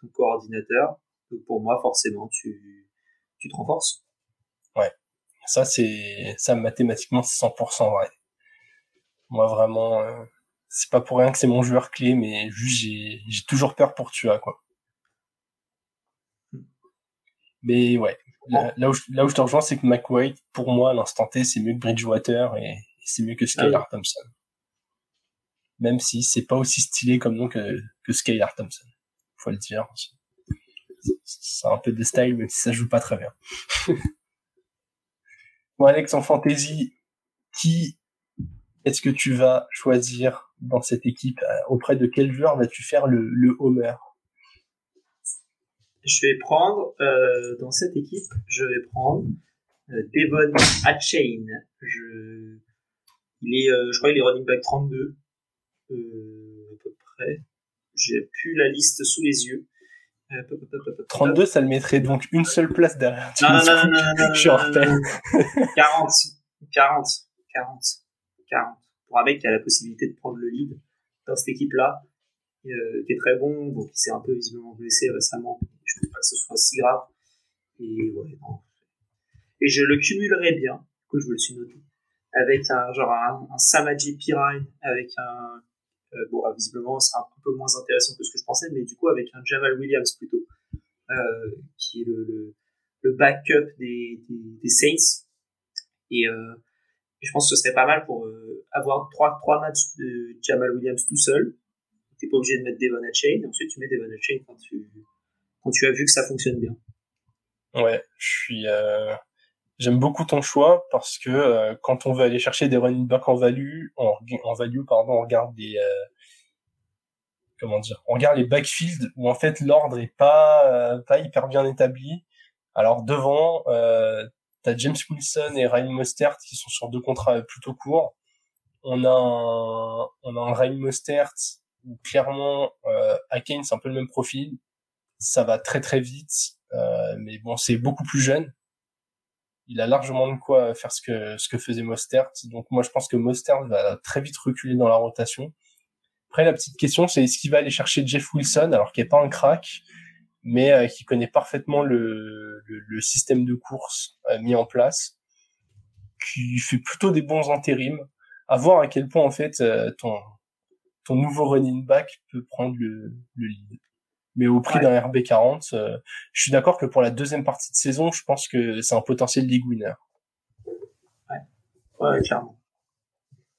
ton coordinateur. Donc pour moi, forcément, tu, tu te renforces. Ouais. Ça, c'est, ça, mathématiquement, c'est 100% vrai. Moi vraiment, euh, c'est pas pour rien que c'est mon joueur clé, mais juste j'ai j'ai toujours peur pour Tua quoi. Mais ouais, là, où je, là où je te rejoins, c'est que McWhite, pour moi, à l'instant T, c'est mieux que Bridgewater et, c'est mieux que Skylar Thompson. Même si c'est pas aussi stylé comme nom que, que Skylar Thompson. Faut le dire. C'est un peu de style, même si ça joue pas très bien. bon, Alex, en fantasy, qui est-ce que tu vas choisir dans cette équipe? Euh, Auprès de quel joueur vas-tu faire le, le homer? Je vais prendre, euh, dans cette équipe, je vais prendre euh, Devon Hatchain. Je, il est, euh, je crois qu'il est running back 32, euh, à peu près. J'ai plus la liste sous les yeux. 32, ça le mettrait donc une seule place derrière. Non, non, non, non, non, Je suis 40, 40, 40. 40 pour un mec qui a la possibilité de prendre le lead dans cette équipe-là, qui est très bon, bon, qui s'est un peu visiblement blessé récemment. Pense pas que ce soit si grave. Et ouais. Et je le cumulerai bien, que je me le suis noté, avec un genre un, un Samaji Pirine, avec un euh, bon, visiblement, c'est un peu moins intéressant que ce que je pensais, mais du coup avec un Jamal Williams plutôt, euh, qui est le, le, backup des, des, Saints. Et euh, je pense que ce serait pas mal pour avoir trois, trois matchs de Jamal Williams tout seul. T'es pas obligé de mettre Devon Chain. Ensuite, tu mets Devon Chain quand tu, quand tu as vu que ça fonctionne bien. Ouais, je suis, euh... j'aime beaucoup ton choix parce que euh, quand on veut aller chercher des running backs en value, en, value, pardon, on regarde des, euh, comment dire, on regarde les backfields où en fait l'ordre est pas, pas hyper bien établi. Alors devant, euh, T'as James Wilson et Ryan Mostert qui sont sur deux contrats plutôt courts. On a un, on a un Ryan Mostert où clairement euh, Akane c'est un peu le même profil. Ça va très très vite, euh, mais bon c'est beaucoup plus jeune. Il a largement de quoi faire ce que ce que faisait Mostert. Donc moi je pense que Mostert va très vite reculer dans la rotation. Après la petite question c'est est-ce qu'il va aller chercher Jeff Wilson alors qu'il n'est pas un crack mais euh, qui connaît parfaitement le, le, système de course euh, mis en place, qui fait plutôt des bons intérims, à voir à quel point en fait ton ton nouveau running back peut prendre le, le lead. Mais au prix d'un RB40, je suis d'accord que pour la deuxième partie de saison, je pense que c'est un potentiel league winner. Ouais, ouais clairement.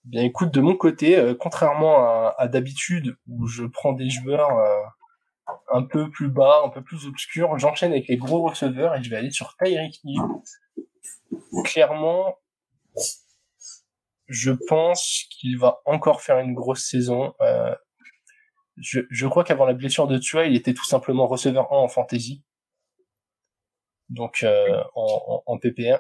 Bien écoute, de mon côté, contrairement à, à d'habitude où je prends des joueurs un peu plus bas, un peu plus obscur. J'enchaîne avec les gros receveurs et je vais aller sur Tyreek Hill. Clairement, je pense qu'il va encore faire une grosse saison. Je, je, crois qu'avant la blessure de Tua, il était tout simplement receveur 1 en fantasy. Donc euh, en, en, en, PPR.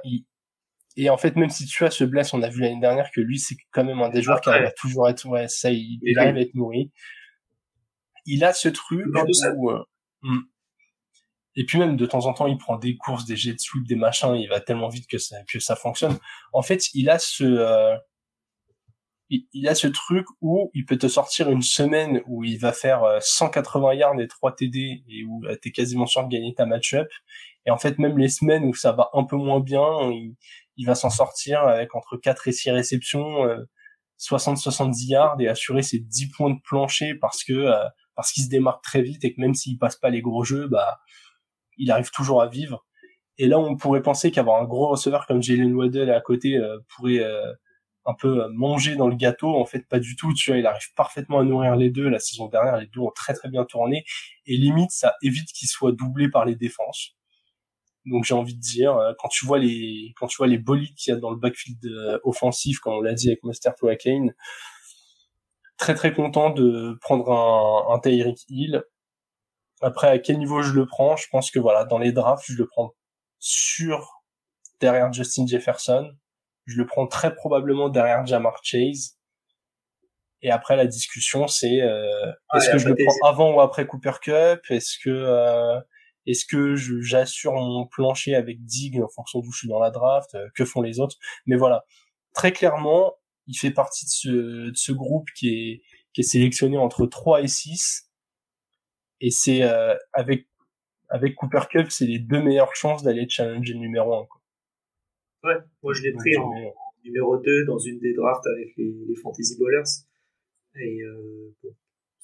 Et en fait, même si Tua se blesse, on a vu l'année dernière que lui, c'est quand même un des joueurs qui arrive à toujours être, ouais, ça, il, il arrive à être nourri il a ce truc où, euh, hmm. et puis même de temps en temps, il prend des courses, des jets de sweep, des machins, il va tellement vite que ça, que ça fonctionne. En fait, il a ce, euh, il, il, a ce truc où il peut te sortir une semaine où il va faire 180 yards et 3 TD et où t'es quasiment sûr de gagner ta match-up. Et en fait, même les semaines où ça va un peu moins bien, il, va s'en sortir avec entre 4 et 6 réceptions, 60-70 yards et assurer ses 10 points de plancher parce que parce qu'il se démarque très vite et que même s'il passe pas les gros jeux, bah il arrive toujours à vivre. Et là, on pourrait penser qu'avoir un gros receveur comme Jalen Waddell à côté euh, pourrait euh, un peu euh, manger dans le gâteau. En fait, pas du tout. Tu vois, il arrive parfaitement à nourrir les deux. La saison dernière, les deux ont très très bien tourné. Et limite, ça évite qu'il soit doublé par les défenses. Donc j'ai envie de dire, quand tu vois les quand tu vois les bolides qu'il y a dans le backfield offensif, comme on l'a dit avec Master Kane, très très content de prendre un, un Hill. Après, à quel niveau je le prends? Je pense que voilà, dans les drafts, je le prends sur derrière Justin Jefferson. Je le prends très probablement derrière Jamar Chase. Et après, la discussion, c'est euh, est-ce que je le prends avant ou après Cooper Cup? Est-ce que euh, est-ce que j'assure mon plancher avec Dig en fonction d'où je suis dans la draft? Que font les autres? Mais voilà, très clairement, il fait partie de ce, de ce groupe qui est, qui est sélectionné entre 3 et 6. Et c'est euh, avec avec Cooper Cup, c'est les deux meilleures chances d'aller challenger le numéro 1. Quoi. Ouais, moi je l'ai pris en numéro 2 dans une des drafts avec les, les Fantasy Ballers. Et euh, bon,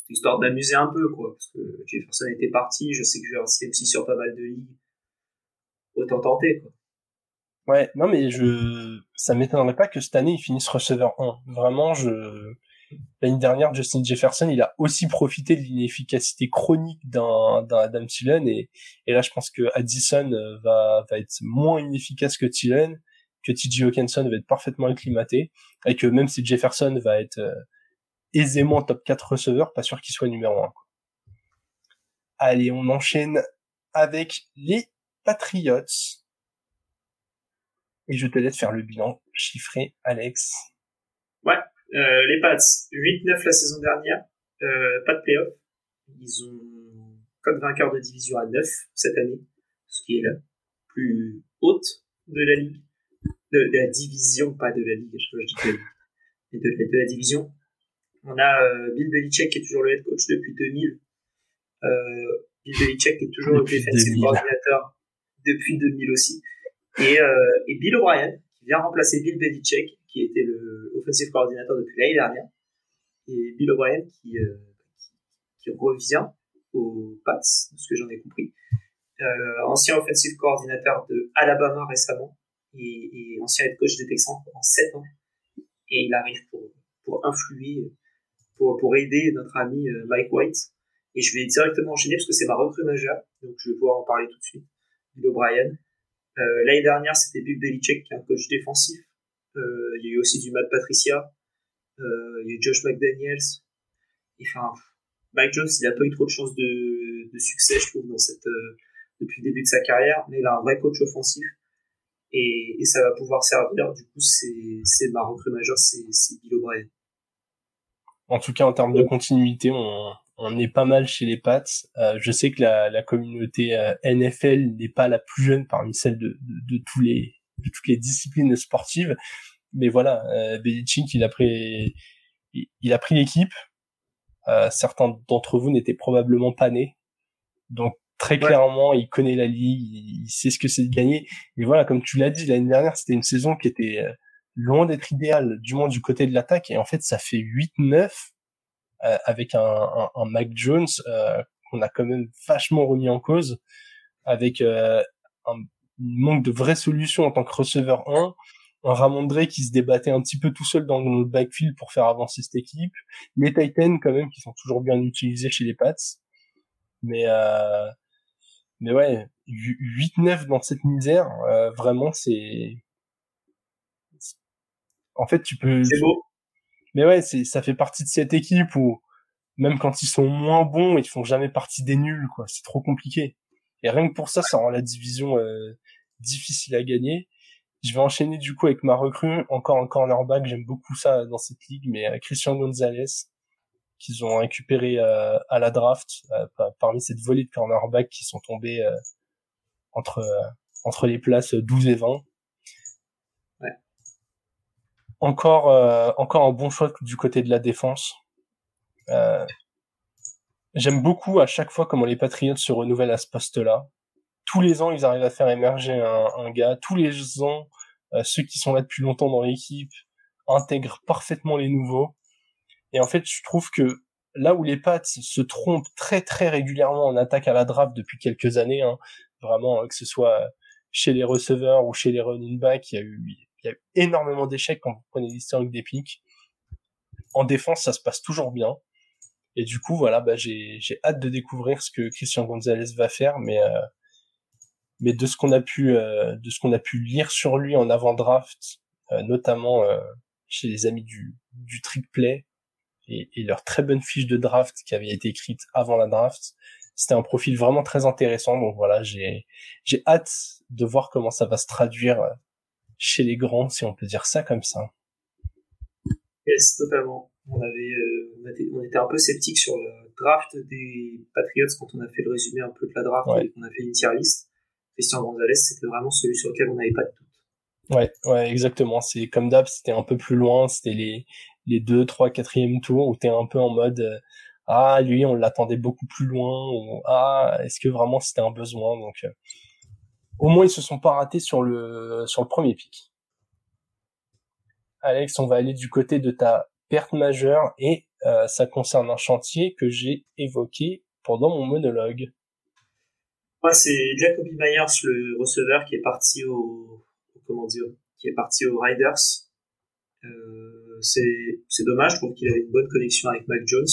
histoire d'amuser un peu, quoi, parce que Jefferson était parti, je sais que j'ai un CMC sur pas mal de ligues. Autant tenter, quoi. Ouais, non mais je, ça m'étonnerait pas que cette année il finisse receveur 1. Vraiment, je, l'année dernière, Justin Jefferson, il a aussi profité de l'inefficacité chronique d'un, d'un Adam Thielen et, et là, je pense que Addison euh, va, va être moins inefficace que Thielen, que TJ Hawkinson va être parfaitement acclimaté et que même si Jefferson va être euh, aisément top 4 receveur, pas sûr qu'il soit numéro 1. Allez, on enchaîne avec les Patriots et je te laisse faire le bilan chiffré, Alex. Ouais, euh, les Pats, 8-9 la saison dernière, euh, pas de playoff. Ils ont comme vainqueur de division à 9 cette année, ce qui est la plus haute de la ligue, de, la division, pas de la ligue, je, je dis de la mais de, de, la division. On a euh, Bill Belichick qui est toujours le head coach depuis 2000. Euh, Bill Belichick qui est toujours le defensive coordinateur depuis 2000 aussi. Et, euh, et Bill O'Brien, qui vient remplacer Bill Belichick, qui était le offensive coordinateur depuis l'année dernière. Et Bill O'Brien qui, qui, revient aux Pats, de ce que j'en ai compris. Ancien offensive coordinateur de Alabama récemment et, et, ancien head coach des Texans pendant 7 ans. Et il arrive pour, pour influer, pour, pour aider notre ami euh, Mike White. Et je vais directement enchaîner parce que c'est ma recrue majeure, donc je vais pouvoir en parler tout de suite. Bill O'Brien, euh, L'année dernière, c'était Bill Belichick qui est un coach défensif. Euh, il y a eu aussi du Matt Patricia. Il y a eu Josh McDaniels. enfin, Mike Jones, il a pas eu trop de chance de, de succès, je trouve, dans cette, depuis le début de sa carrière. Mais il a un vrai coach offensif. Et, et ça va pouvoir servir. Du coup, c'est, ma recrue majeure, c'est, Bill O'Brien. En tout cas, en termes de continuité, on, on est pas mal chez les Pats. Euh, je sais que la, la communauté euh, NFL n'est pas la plus jeune parmi celles de, de, de, tous les de toutes les disciplines sportives, mais voilà, euh, Belichick il a pris il, a pris l'équipe. Euh, certains d'entre vous n'étaient probablement pas nés, donc très clairement il connaît la ligue, il, sait ce que c'est de gagner. Et voilà, comme tu l'as dit l'année dernière, c'était une saison qui était euh, loin d'être idéale, du moins du côté de l'attaque, et en fait ça fait 8-9 euh, avec un, un, un, Mac Jones euh, qu'on a quand même vachement remis en cause, avec euh, un manque de vraies solutions en tant que receveur 1, un Ramondre qui se débattait un petit peu tout seul dans le backfield pour faire avancer cette équipe, les Titans quand même qui sont toujours bien utilisés chez les Pats, mais euh, mais ouais, 8-9 dans cette misère, euh, vraiment c'est en fait tu peux c'est beau mais ouais, c'est ça fait partie de cette équipe où même quand ils sont moins bons, ils font jamais partie des nuls, quoi. C'est trop compliqué. Et rien que pour ça, ça rend la division euh, difficile à gagner. Je vais enchaîner du coup avec ma recrue, encore un cornerback. J'aime beaucoup ça dans cette ligue, mais euh, Christian Gonzalez qu'ils ont récupéré euh, à la draft parmi cette volée de cornerbacks qui sont tombés entre entre les places 12 et 20 encore, euh, encore un bon choix du côté de la défense. Euh, J'aime beaucoup à chaque fois comment les Patriots se renouvellent à ce poste-là. Tous les ans, ils arrivent à faire émerger un, un gars. Tous les ans, euh, ceux qui sont là depuis longtemps dans l'équipe intègrent parfaitement les nouveaux. Et en fait, je trouve que là où les Pats se trompent très très régulièrement en attaque à la draft depuis quelques années, hein, vraiment que ce soit chez les receveurs ou chez les running backs, il y a eu, il y a eu énormément d'échecs quand vous prenez l'historique des pics. En défense, ça se passe toujours bien. Et du coup, voilà, bah, j'ai, j'ai hâte de découvrir ce que Christian Gonzalez va faire, mais euh, mais de ce qu'on a pu euh, de ce qu'on a pu lire sur lui en avant draft, euh, notamment chez les amis du du trick play et, et, leur très bonne fiche de draft qui avait été écrite avant la draft, c'était un profil vraiment très intéressant. Donc voilà, j'ai j'ai hâte de voir comment ça va se traduire chez les grands, si on peut dire ça comme ça. Yes, totalement. On avait, euh, on, était, on, était, un peu sceptique sur le draft des Patriots quand on a fait le résumé un peu de la draft et qu'on a fait une tier list. Christian Gonzalez, c'était vraiment celui sur lequel on n'avait pas de doute. Ouais, ouais, exactement. C'est comme d'hab, c'était un peu plus loin. C'était les les deux, trois, quatrième tours où t'es un peu en mode euh, ah lui on l'attendait beaucoup plus loin ou ah est-ce que vraiment c'était un besoin? Donc euh, au moins ils se sont pas ratés sur le sur le premier pic. Alex, on va aller du côté de ta perte majeure et euh, ça concerne un chantier que j'ai évoqué pendant mon monologue. Ouais, c'est Jacoby Myers, le receveur qui est parti au, comment dire, qui est parti aux Riders. Euh, c'est dommage, je trouve qu'il avait une bonne connexion avec Mac Jones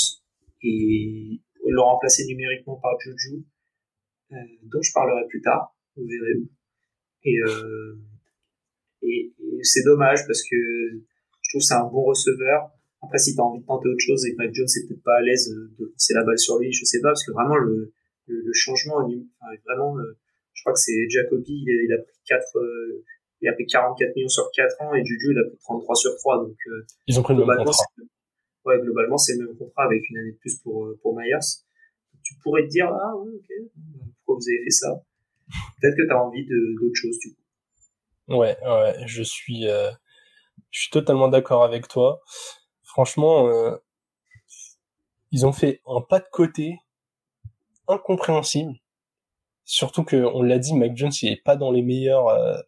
et le remplacer numériquement par Juju, euh, dont je parlerai plus tard, vous verrez où. Et, euh, et, et c'est dommage parce que je trouve c'est un bon receveur. Après, si t'as envie de tenter autre chose et que Mac Jones est peut-être pas à l'aise de lancer la balle sur lui, je sais pas, parce que vraiment le, le, changement, enfin, vraiment, je crois que c'est Jacoby, il, a pris 4, euh, il a pris 44 millions sur 4 ans et Juju, il a pris 33 sur 3. Donc, euh, ils ont pris le même contrat. Ouais, globalement, c'est le même contrat avec une année de plus pour, pour Myers. Tu pourrais te dire, ah ouais, ok, pourquoi vous avez fait ça? Peut-être que tu as envie d'autre chose, du coup. Ouais, ouais, je suis, euh, je suis totalement d'accord avec toi. Franchement, euh, ils ont fait un pas de côté incompréhensible. Surtout que, on l'a dit, Mac Jones, il est pas dans les meilleures, euh,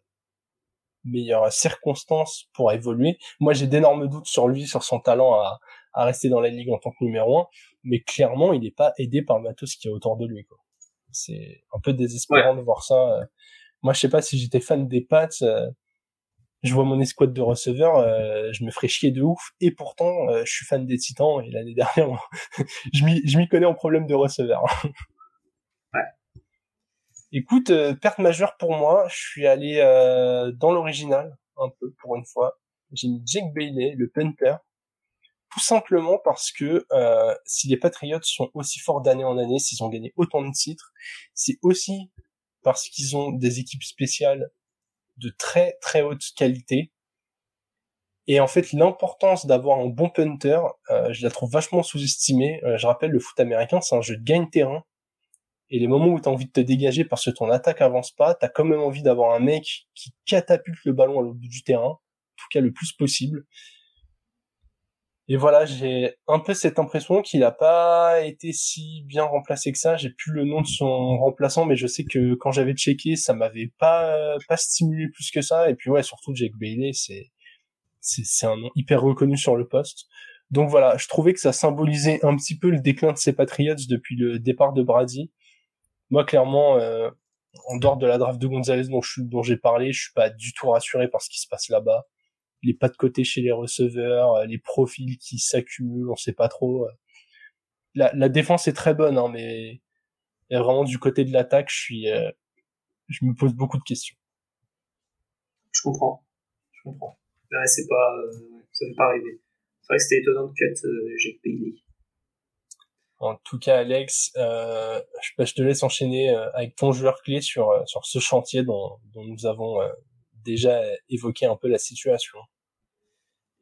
meilleures circonstances pour évoluer. Moi, j'ai d'énormes doutes sur lui, sur son talent à, à rester dans la ligue en tant que numéro un, mais clairement, il n'est pas aidé par le matos qui est autour de lui. Quoi. C'est un peu désespérant de voir ça. Moi, je sais pas si j'étais fan des Pats, euh, je vois mon escouade de receveurs, euh, je me ferais chier de ouf. Et pourtant, euh, je suis fan des Titans et l'année dernière, je m'y connais en problème de receveurs. Écoute, perte majeure pour moi. Je suis allé dans l'original un peu pour une fois. J'ai mis Jake Bailey, le punter, tout simplement parce que euh, si les Patriots sont aussi forts d'année en année, s'ils ont gagné autant de titres, c'est aussi parce qu'ils ont des équipes spéciales de très très haute qualité. Et en fait, l'importance d'avoir un bon punter, euh, je la trouve vachement sous-estimée. Euh, je rappelle, le foot américain, c'est un jeu de gagne-terrain. Et les moments où tu as envie de te dégager parce que ton attaque avance pas, tu as quand même envie d'avoir un mec qui catapulte le ballon à l'autre bout du terrain, en tout cas le plus possible. Et voilà, j'ai un peu cette impression qu'il n'a pas été si bien remplacé que ça. J'ai plus le nom de son remplaçant, mais je sais que quand j'avais checké, ça m'avait pas pas stimulé plus que ça. Et puis ouais, surtout Jake Bailey, c'est c'est un nom hyper reconnu sur le poste. Donc voilà, je trouvais que ça symbolisait un petit peu le déclin de ces Patriots depuis le départ de Brady. Moi, clairement, euh, en dehors de la draft de Gonzalez dont dont j'ai parlé, je suis pas du tout rassuré par ce qui se passe là-bas les pas de côté chez les receveurs, euh, les profils qui s'accumulent, on sait pas trop. Euh. La, la défense est très bonne, hein, mais vraiment du côté de l'attaque, je suis, euh, je me pose beaucoup de questions. Je comprends, je comprends. Ouais, c'est pas, ça fait pas rêver. C'est vrai que c'était étonnant de cut euh, Jake Bailey. En tout cas, Alex, euh, je, te laisse enchaîner avec ton joueur clé sur sur ce chantier dont, nous avons déjà évoqué un peu la situation.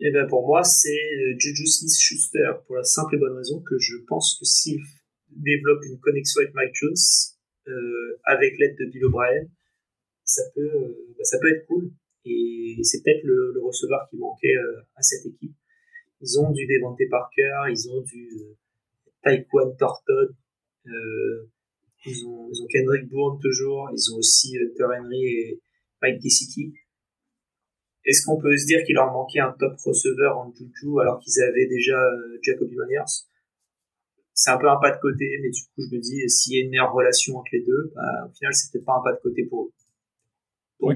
Et eh ben pour moi, c'est euh, Juju Smith-Schuster pour la simple et bonne raison que je pense que s'il développe une connexion avec Mike Jones, euh, avec l'aide de Bill O'Brien, ça peut, euh, bah, ça peut être cool. Et c'est peut-être le, receveur qui manquait à cette équipe. Ils ont du Devante Parker, ils ont du Taekwon Thornton, ils ont, ils ont Kendrick Bourne toujours, ils ont aussi Hunter Henry et Mike Gesicki. Est-ce qu'on peut se dire qu'il leur manquait un top receveur en Juju alors qu'ils avaient déjà euh, Jacoby Myers? C'est un peu un pas de côté, mais du coup je me dis s'il y a une meilleure relation entre les deux, bah, au final c'est peut-être pas un pas de côté pour eux.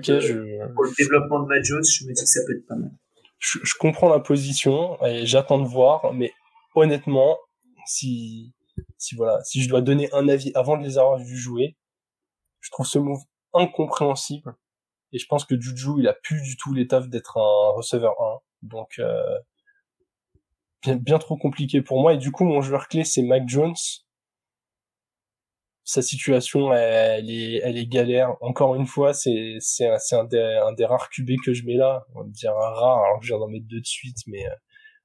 euh, je... Pour le développement de Matt Jones, je me dis que ça peut être pas mal. Je, je comprends la position et j'attends de voir, mais honnêtement, si si voilà, si je dois donner un avis avant de les avoir vus jouer, je trouve ce move incompréhensible. Et je pense que Juju, il a plus du tout l'étoffe d'être un receveur 1. Donc, euh, bien, bien trop compliqué pour moi. Et du coup, mon joueur clé, c'est Mac Jones. Sa situation, elle, est, elle est galère. Encore une fois, c'est, c'est, un, un, des, un des rares QB que je mets là. On va un rare, alors que je viens d'en mettre deux de suite, mais euh,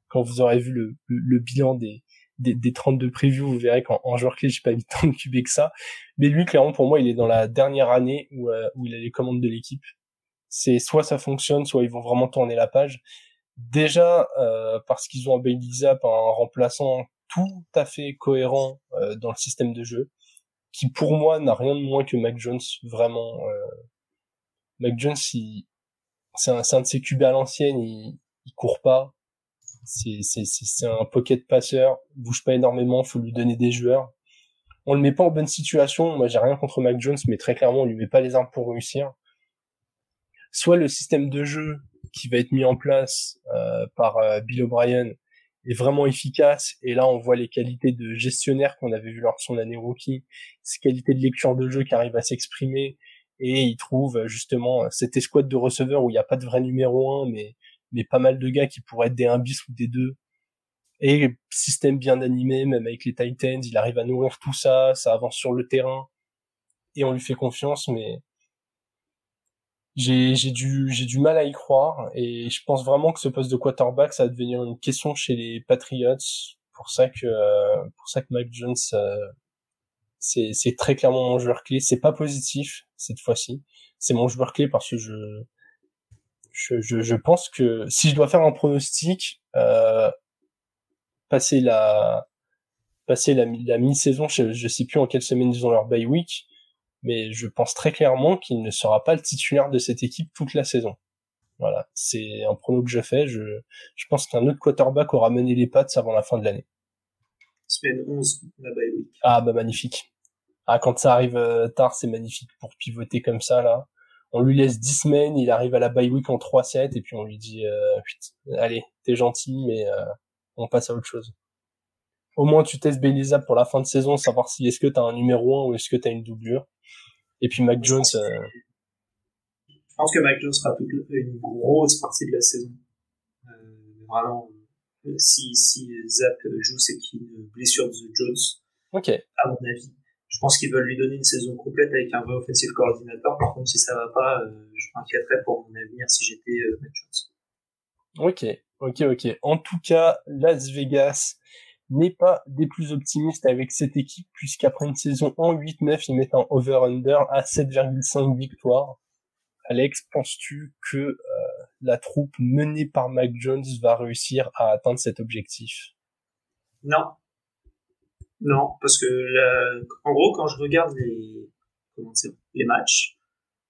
quand vous aurez vu le, le bilan des, des, des 32 previews, vous verrez qu'en joueur clé, j'ai pas mis tant de QB que ça. Mais lui, clairement, pour moi, il est dans la dernière année où, euh, où il a les commandes de l'équipe. C'est soit ça fonctionne, soit ils vont vraiment tourner la page. Déjà, euh, parce qu'ils ont un Bailey Zapp, un remplaçant tout à fait cohérent euh, dans le système de jeu, qui pour moi n'a rien de moins que Mac Jones, vraiment. Mac Jones, c'est un, un de ses QB à l'ancienne, il, il court pas, c'est, un pocket passeur, bouge pas énormément, faut lui donner des joueurs. On le met pas en bonne situation. Moi, j'ai rien contre Mac Jones, mais très clairement, on lui met pas les armes pour réussir. Soit le système de jeu qui va être mis en place euh, par euh, Bill O'Brien est vraiment efficace. Et là, on voit les qualités de gestionnaire qu'on avait vu lors de son année rookie, ses qualités de lecture de jeu qui arrivent à s'exprimer. Et il trouve justement cette escouade de receveurs où il n'y a pas de vrai numéro un, mais mais pas mal de gars qui pourraient être des 1 bis ou des 2. Et système bien animé, même avec les Titans, il arrive à nourrir tout ça, ça avance sur le terrain, et on lui fait confiance, mais j'ai, j'ai du, j'ai du mal à y croire, et je pense vraiment que ce poste de quarterback, ça va devenir une question chez les Patriots, pour ça que, pour ça que Mike Jones, euh, c'est, c'est très clairement mon joueur clé, c'est pas positif, cette fois-ci, c'est mon joueur clé parce que je, je, je, je, pense que si je dois faire un pronostic, euh, passer la passer la, la mi-saison, je, je sais plus en quelle semaine ils ont leur bye week, mais je pense très clairement qu'il ne sera pas le titulaire de cette équipe toute la saison. Voilà, c'est un prono que je fais. Je, je pense qu'un autre quarterback aura mené les pattes avant la fin de l'année. Semaine 11, la bye week. Ah bah magnifique. Ah quand ça arrive euh, tard, c'est magnifique pour pivoter comme ça là on lui laisse 10 semaines, il arrive à la bye week en 3-7 et puis on lui dit euh, allez, t'es gentil mais euh, on passe à autre chose. Au moins tu testes Belisa pour la fin de saison, savoir si est-ce que t'as un numéro 1 ou est-ce que t'as une doublure. Et puis Mac Jones. Euh... Je pense que Mac Jones sera toute une grosse partie de la saison. Euh, vraiment, si si Zap joue, c'est qu'il une blessure de Jones. Ok. À mon avis. Je pense qu'ils veulent lui donner une saison complète avec un vrai offensive coordinateur. Par contre, si ça va pas, euh, je m'inquiéterais pour mon avenir si j'étais euh. Ok, ok, ok. En tout cas, Las Vegas n'est pas des plus optimistes avec cette équipe puisqu'après une saison en 8-9, ils mettent un over-under à 7,5 victoires. Alex, penses-tu que euh, la troupe menée par Mac Jones va réussir à atteindre cet objectif? Non, non, parce que en gros, quand je regarde les, comment dire, les matchs,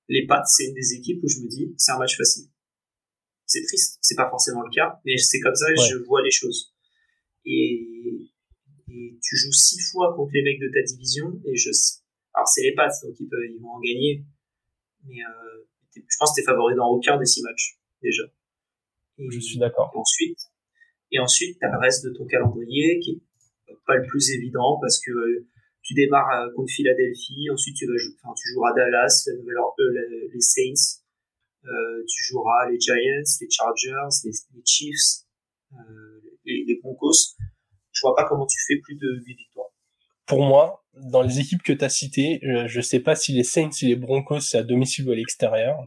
les Pats, c'est une des équipes où je me dis, c'est un match facile. C'est triste, c'est pas forcément le cas, mais c'est comme ça que je vois les choses. Et, et, tu joues six fois contre les mecs de ta division, et je, alors c'est les Pats, donc ils peuvent, ils vont en gagner, mais euh, je pense que t'es favori dans aucun des six matchs déjà. je suis d'accord. Ensuite, et ensuite, t'as le reste de ton calendrier qui est pas le plus évident parce que euh, tu démarres euh, contre Philadelphie, ensuite tu vas jouer, enfin, tu joueras Dallas, la nouvelle euh, les Saints, euh, tu joueras les Giants, les Chargers, les, les Chiefs, euh, les, les, Broncos. Je vois pas comment tu fais plus de 8 victoires. Pour moi, dans les équipes que tu as citées, je, je sais pas si les Saints et les Broncos c'est à domicile ou à l'extérieur.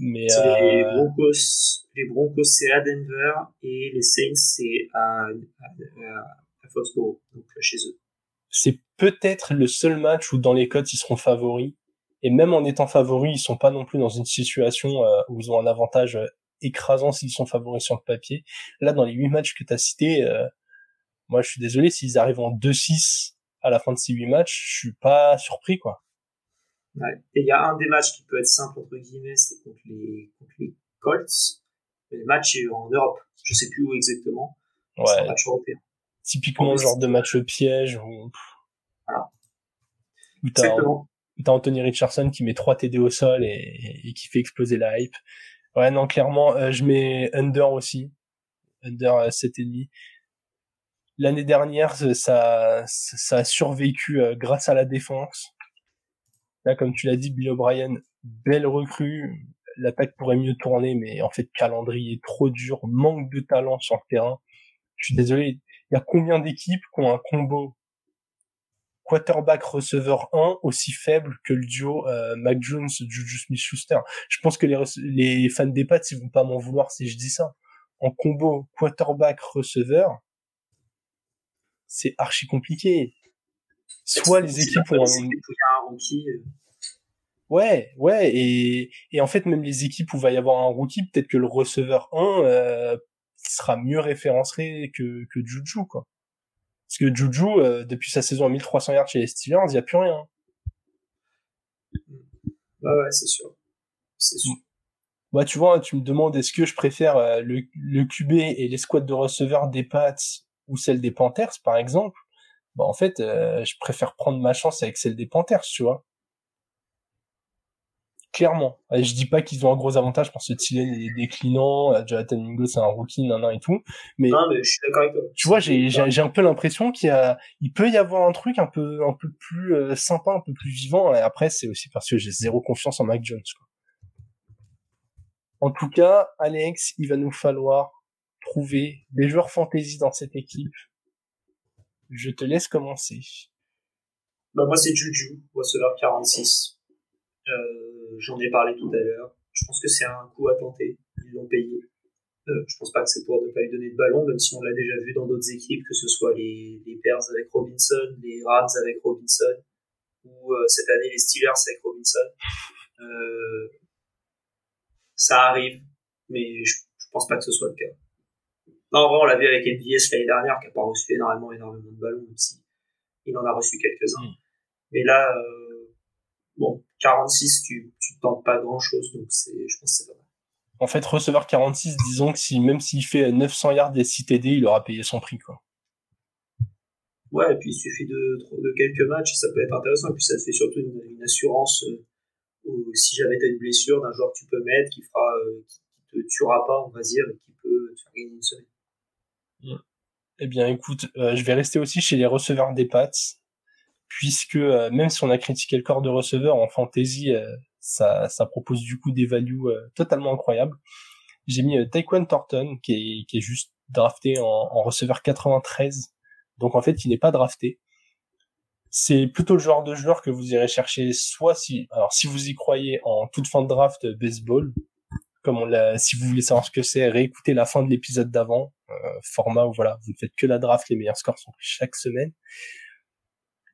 Mais les Broncos, les Broncos c'est à Denver et les Saints c'est à, à, donc euh, chez eux. C'est peut-être le seul match où dans les cotes ils seront favoris Et même en étant favoris, ils sont pas non plus dans une situation euh, où ils ont un avantage euh, écrasant s'ils sont favoris sur le papier. Là, dans les huit matchs que tu as cités, euh, moi, je suis désolé, s'ils arrivent en 2-6 à la fin de ces huit matchs, je suis pas surpris, quoi. Ouais. Et il y a un des matchs qui peut être simple, entre guillemets, c'est contre les, contre les Colts. Le match est en Europe. Je sais plus où exactement. Ouais. C'est un match européen. Typiquement le genre de match piège où, Voilà. où t'as, Anthony Richardson qui met 3 TD au sol et, et qui fait exploser la hype. Ouais, non, clairement, euh, je mets under aussi. Under euh, 7,5. L'année dernière, ça, ça, ça a survécu euh, grâce à la défense. Là, comme tu l'as dit, Bill O'Brien, belle recrue. L'attaque pourrait mieux tourner, mais en fait, calendrier trop dur, manque de talent sur le terrain. Je suis désolé. Il y a combien d'équipes qui ont un combo quarterback receveur 1 aussi faible que le duo euh, Mac Jones Juju Smith-Schuster? Je pense que les, les fans des Pats ils vont pas m'en vouloir si je dis ça. En combo quarterback receveur, c'est archi compliqué. Soit les équipes ont un, rookie. euh, Ouais, ouais, et, et en fait, même les équipes où il va y avoir un rookie, peut-être que le receveur 1 euh, sera mieux référencé que, que Juju, quoi. Parce que Juju, euh, depuis sa saison à 1300 yards chez les Steelers, il n'y a plus rien. Ouais, ouais, c'est sûr. C'est sûr. Moi, tu vois, tu me demandes est-ce que je préfère euh, le, le QB et les squads de receveurs des Pats ou celle des Panthers, par exemple? Bah, en fait, euh, je préfère prendre ma chance avec celle des Panthers, tu vois. Clairement. Je dis pas qu'ils ont un gros avantage parce que Thielen est déclinant, euh, Jonathan Mingo c'est un rookie, nan, nan et tout. Mais Non, mais je suis d'accord avec toi. tu vois, j'ai j'ai j'ai un peu l'impression qu'il y a, il peut y avoir un truc un peu un peu plus euh, sympa, un peu plus vivant. Et après, c'est aussi parce que j'ai zéro confiance en Mac Jones. Quoi. En tout cas, Alex, il va nous falloir trouver des joueurs fantasy dans cette équipe. Je te laisse commencer. Bah, moi, c'est Juju, receveur 46. Euh, j'en ai parlé tout à l'heure. Je pense que c'est un coup à tenter. Ils l'ont payé. Euh, je pense pas que c'est pour ne pas lui donner de ballon, même si on l'a déjà vu dans d'autres équipes, que ce soit les, les Bears avec Robinson, les Rams avec Robinson, ou euh, cette année les Steelers avec Robinson. Euh, ça arrive, mais je, je pense pas que ce soit le cas. Non, en vrai, on l'a vu avec NBS l'année dernière, qui a pas reçu énormément, énormément de ballons, même si il en a reçu quelques-uns. Mm. Mais là, bon, 46, tu, tu tentes pas grand-chose, donc c'est, je pense que c'est pas mal. En fait, receveur 46, disons que si même s'il fait 900 yards et 6 TD, il aura payé son prix, quoi. Ouais, et puis il suffit de, de quelques matchs, ça peut être intéressant, et puis ça te fait surtout une, une assurance, euh, où si jamais t'as une blessure d'un joueur que tu peux mettre, qui fera, euh, qui, te tuera pas, on va dire, et qui peut te faire gagner une semaine. Eh bien, écoute, euh, je vais rester aussi chez les receveurs des Pats, puisque euh, même si on a critiqué le corps de receveur en fantasy, euh, ça, ça propose du coup des values euh, totalement incroyables. J'ai mis Taekwon Thornton, qui est, qui est juste drafté en, receveur 93, donc en fait, il n'est pas drafté. C'est plutôt le genre de joueur que vous irez chercher, soit si, alors si vous y croyez en toute fin de draft baseball, comme on l'a, si vous voulez savoir ce que c'est, réécoutez la fin de l'épisode d'avant, format où voilà, vous ne faites que la draft, les meilleurs scores sont chaque semaine.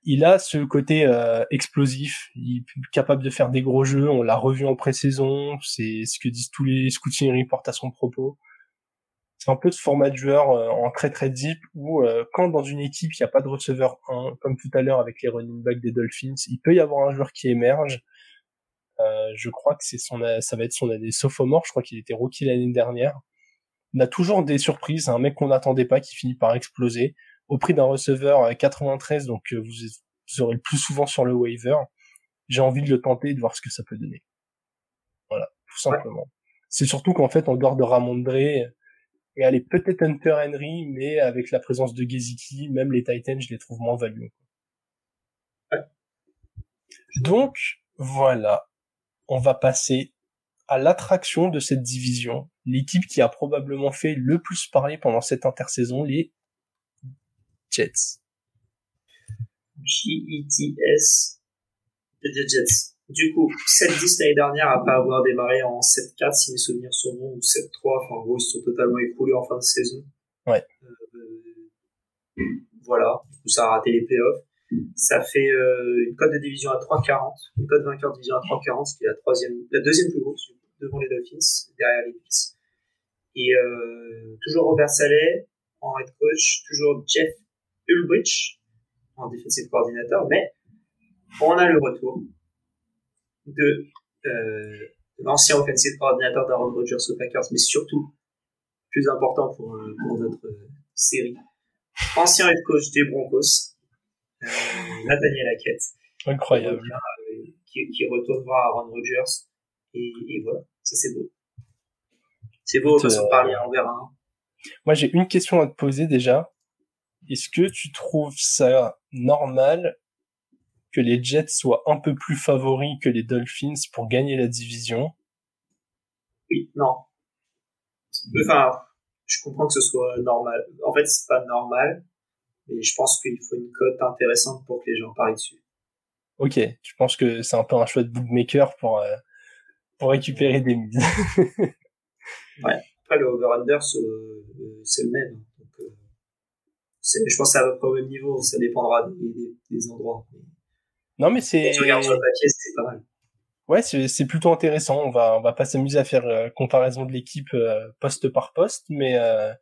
Il a ce côté euh, explosif, il est capable de faire des gros jeux, on l'a revu en pré-saison, c'est ce que disent tous les scouting reports à son propos. C'est un peu ce format de joueur euh, en très très deep où euh, quand dans une équipe il n'y a pas de receveur 1, comme tout à l'heure avec les running backs des Dolphins, il peut y avoir un joueur qui émerge. Euh, je crois que c'est son, ça va être son année sophomore. Je crois qu'il était rookie l'année dernière. On a toujours des surprises. Un mec qu'on n'attendait pas qui finit par exploser au prix d'un receveur euh, 93. Donc euh, vous, vous aurez le plus souvent sur le waiver. J'ai envie de le tenter et de voir ce que ça peut donner. Voilà, tout simplement. C'est surtout qu'en fait, en dehors de Ramondre, et allez peut-être Hunter Henry, mais avec la présence de Gesicki, même les Titans, je les trouve moins value. Donc voilà, on va passer à l'attraction de cette division, l'équipe qui a probablement fait le plus parler pendant cette intersaison, les Jets. J-E-T-S, les Jets. Du coup, 7-10 l'année dernière, après avoir démarré en 7-4, si mes souvenirs sont bons, ou 7-3, enfin, en gros, ils sont totalement écroulés en fin de saison. Ouais. Euh, voilà. Du coup, ça a raté les playoffs. Ça fait euh, une cote de division à 3,40, une cote vainqueur de division à 3,40, ce qui est la troisième, la deuxième plus grosse devant les Dolphins, derrière les Bills. Et euh, toujours Robert Saleh en head coach, toujours Jeff Ulbrich en defensive coordinateur, mais on a le retour de euh, l'ancien offensive coordinateur d'Aaron Rodgers aux Packers, mais surtout, plus important pour, euh, pour notre série, ancien head coach des Broncos, euh, Nathaniel Hackett. Incroyable. Euh, qui, qui, retourne voir Aaron Rodgers. Et, et voilà, ça c'est beau. C'est beau, parce qu'on parler en verra. Hein. Moi, j'ai une question à te poser déjà. Est-ce que tu trouves ça normal que les Jets soient un peu plus favoris que les Dolphins pour gagner la division? Oui, non. Enfin, je comprends que ce soit normal. En fait, c'est pas normal, mais je pense qu'il faut une cote intéressante pour que les gens parient dessus. Ok, tu penses que c'est un peu un choix de bookmaker pour, euh, pour récupérer des mises? ouais. Après, le over-under, euh, c'est le même. Je pense que c'est à peu près au même niveau. Ça dépendra des, des, endroits. Non, mais c'est. tu regardes sur le papier, c'est pas mal. Ouais, c'est plutôt intéressant. On va on va pas s'amuser à faire euh, comparaison de l'équipe euh, poste par poste, mais euh,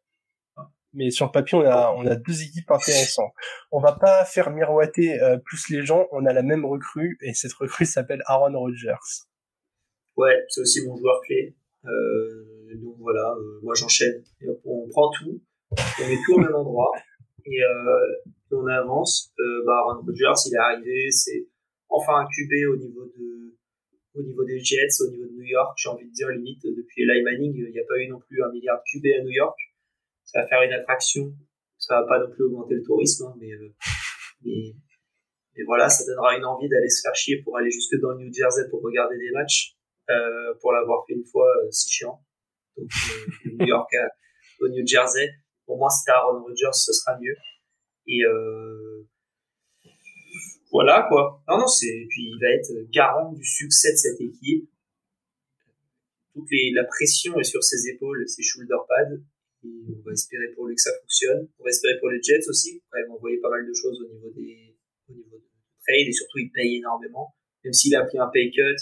mais sur le papier on a on a deux équipes intéressantes. On va pas faire miroiter plus les gens. On a la même recrue et cette recrue s'appelle Aaron Rodgers. Ouais, c'est aussi mon joueur clé. donc voilà, moi j'enchaîne. On prend tout, on met tout au même endroit et on avance. bah Aaron Rodgers, il est arrivé, c'est enfin un QB au niveau de au niveau des Jets, au niveau de New York, j'ai envie de dire limite depuis Eli il n'y a pas eu non plus un milliard de QB à New York. Ça va faire une attraction, ça va pas non plus augmenter le tourisme, hein, mais, euh, mais, mais, voilà, ça donnera une envie d'aller se faire chier pour aller jusque dans le New Jersey pour regarder des matchs. Euh, pour l'avoir fait une fois, euh, c'est chiant. Donc euh, New York au New Jersey. Pour moi, c'était Aaron Rodgers, ce sera mieux. Et euh, voilà quoi. Non non c'est puis il va être garant du succès de cette équipe. Toute la pression est sur ses épaules, ses shoulder pads. Et on va espérer pour lui que ça fonctionne. On va espérer pour les Jets aussi. Quand même envoyer pas mal de choses au niveau des au niveau de trade et surtout il paye énormément. Même s'il a pris un pay cut,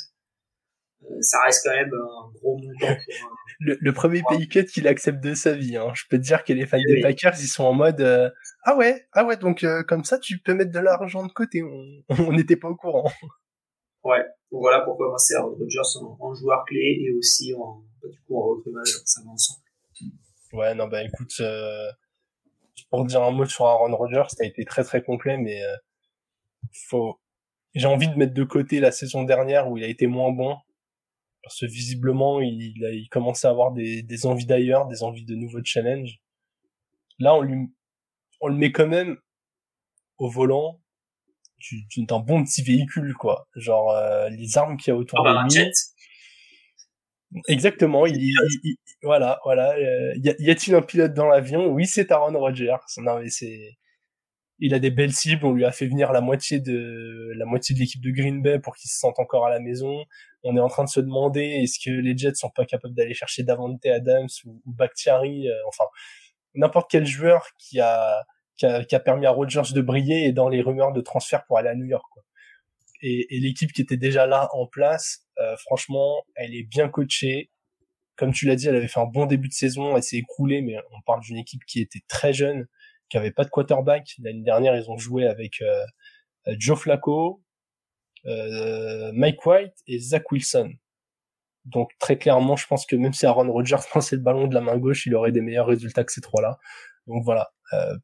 ça reste quand même un gros montant pour le, le, premier pay cut qu'il accepte de sa vie. Hein. Je peux te dire que les fans des Packers, ils sont en mode euh, ah ouais, ah ouais, donc euh, comme ça tu peux mettre de l'argent de côté. On n'était pas au courant. Ouais, donc voilà pourquoi moi c'est Aaron Rodgers en, en, joueur clé et aussi en bah, du coup en recrutement, ça va ensemble. Ouais, non bah écoute, euh, pour dire un mot sur Aaron Rodgers, ça a été très très complet, mais euh, faut. J'ai envie de mettre de côté la saison dernière où il a été moins bon parce que visiblement il, a, il commençait à avoir des, des envies d'ailleurs, des envies de nouveaux challenges. Là, on lui, on le met quand même au volant d'un bon petit véhicule, quoi. Genre euh, les armes qu'il y a autour ah, de lui. Exactement. Il, il, voilà, voilà. Euh, y, y a-t-il un pilote dans l'avion? Oui, c'est Aaron Rodgers. Non, mais c'est il a des belles cibles. On lui a fait venir la moitié de la moitié de l'équipe de Green Bay pour qu'il se sente encore à la maison. On est en train de se demander est-ce que les Jets sont pas capables d'aller chercher Davante Adams ou, Bakhtiari, euh, enfin n'importe quel joueur qui a, qui a, permis à Rodgers de briller et dans les rumeurs de transfert pour aller à New York. Et, l'équipe qui était déjà là en place, euh, franchement, elle est bien coachée. Comme tu l'as dit, elle avait fait un bon début de saison, elle s'est écroulée, mais on parle d'une équipe qui était très jeune qui avait pas de quarterback. L'année dernière, ils ont joué avec euh, Joe Flacco, Mike White et Zach Wilson. Donc très clairement, je pense que même si Aaron Rodgers lançait le ballon de la main gauche, il aurait des meilleurs résultats que ces trois-là. Donc voilà, euh,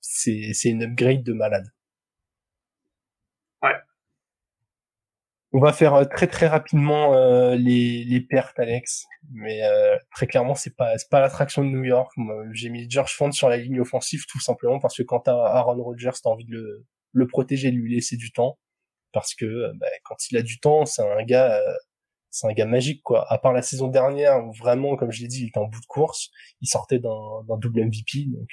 c'est une upgrade de malade. Ouais. On va faire euh, très très rapidement euh, les, les pertes, Alex. Mais euh, très clairement, c'est pas c'est pas l'attraction de New York. J'ai mis George Font sur la ligne offensive tout simplement parce que quand t'as Aaron Rodgers, t'as envie de le, le protéger, de lui laisser du temps. Parce que bah, quand il a du temps, c'est un gars c'est un gars magique quoi. À part la saison dernière où vraiment, comme je l'ai dit, il était en bout de course, il sortait d'un double MVP, donc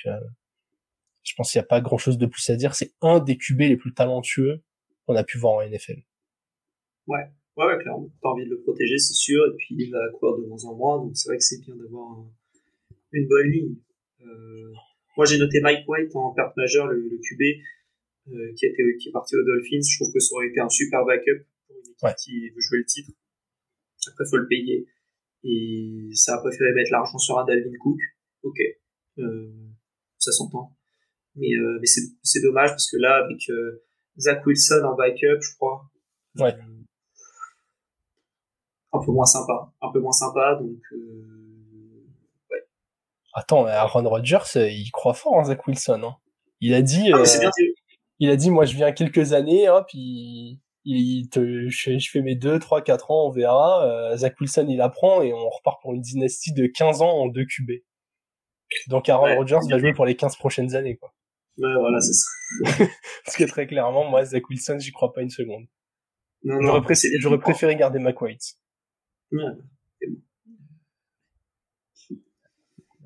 je pense qu'il n'y a pas grand chose de plus à dire. C'est un des QB les plus talentueux qu'on a pu voir en NFL. Ouais, ouais, ouais clairement. T'as envie de le protéger, c'est sûr. Et puis il va courir de moins en moins, donc c'est vrai que c'est bien d'avoir une bonne ligne. Euh, moi j'ai noté Mike White en perte majeure, le QB. Euh, qui, était, qui est parti aux Dolphins. Je trouve que ça aurait été un super backup pour une équipe qui veut jouer le titre. Après, faut le payer. Et ça a préféré mettre l'argent sur un Dalvin Cook. Ok, euh, ça s'entend. Mais, euh, mais c'est dommage parce que là, avec Zach Wilson en backup, je crois. Ouais. Un peu moins sympa. Un peu moins sympa, donc... Ouais. Attends, Aaron Rodgers, il croit fort en Zach Wilson. Hein. Il a dit... Ah, bien, il a dit, moi, je viens quelques années, hop, il, il te, je, je, fais mes 2, 3, 4 ans, on verra. Euh, Zach Wilson, il apprend et on repart pour une dynastie de 15 ans en 2 QB. Donc Aaron Rodgers va jouer pour les 15 prochaines années, quoi. Ouais, voilà, c'est ça. Parce que très clairement, moi, Zach Wilson, j'y crois pas une seconde. Non, j'aurais, préféré, j'aurais préféré garder McWhite. Ouais,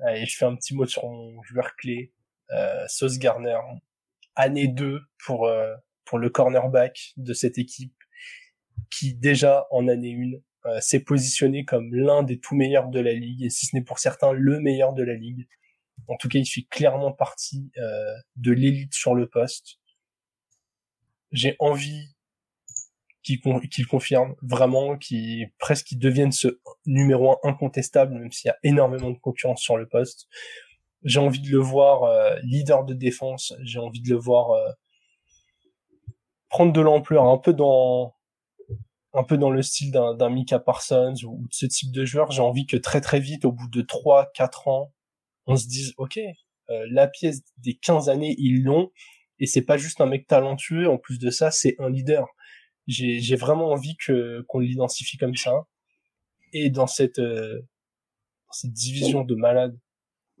Allez, je fais un petit mot sur mon joueur clé, euh, Sauce Garner. Année 2 pour, euh, pour le cornerback de cette équipe qui déjà en année 1 euh, s'est positionné comme l'un des tout meilleurs de la ligue et si ce n'est pour certains le meilleur de la ligue. En tout cas, il fait clairement partie euh, de l'élite sur le poste. J'ai envie qu'il confirme vraiment, qu'il presque qu'il devienne ce numéro un incontestable, même s'il y a énormément de concurrence sur le poste. J'ai envie de le voir euh, leader de défense. J'ai envie de le voir euh, prendre de l'ampleur, un peu dans un peu dans le style d'un Mika Parsons ou de ce type de joueur. J'ai envie que très très vite, au bout de 3-4 ans, on se dise ok, euh, la pièce des 15 années ils l'ont et c'est pas juste un mec talentueux. En plus de ça, c'est un leader. J'ai vraiment envie que qu'on l'identifie comme ça. Et dans cette euh, cette division de malades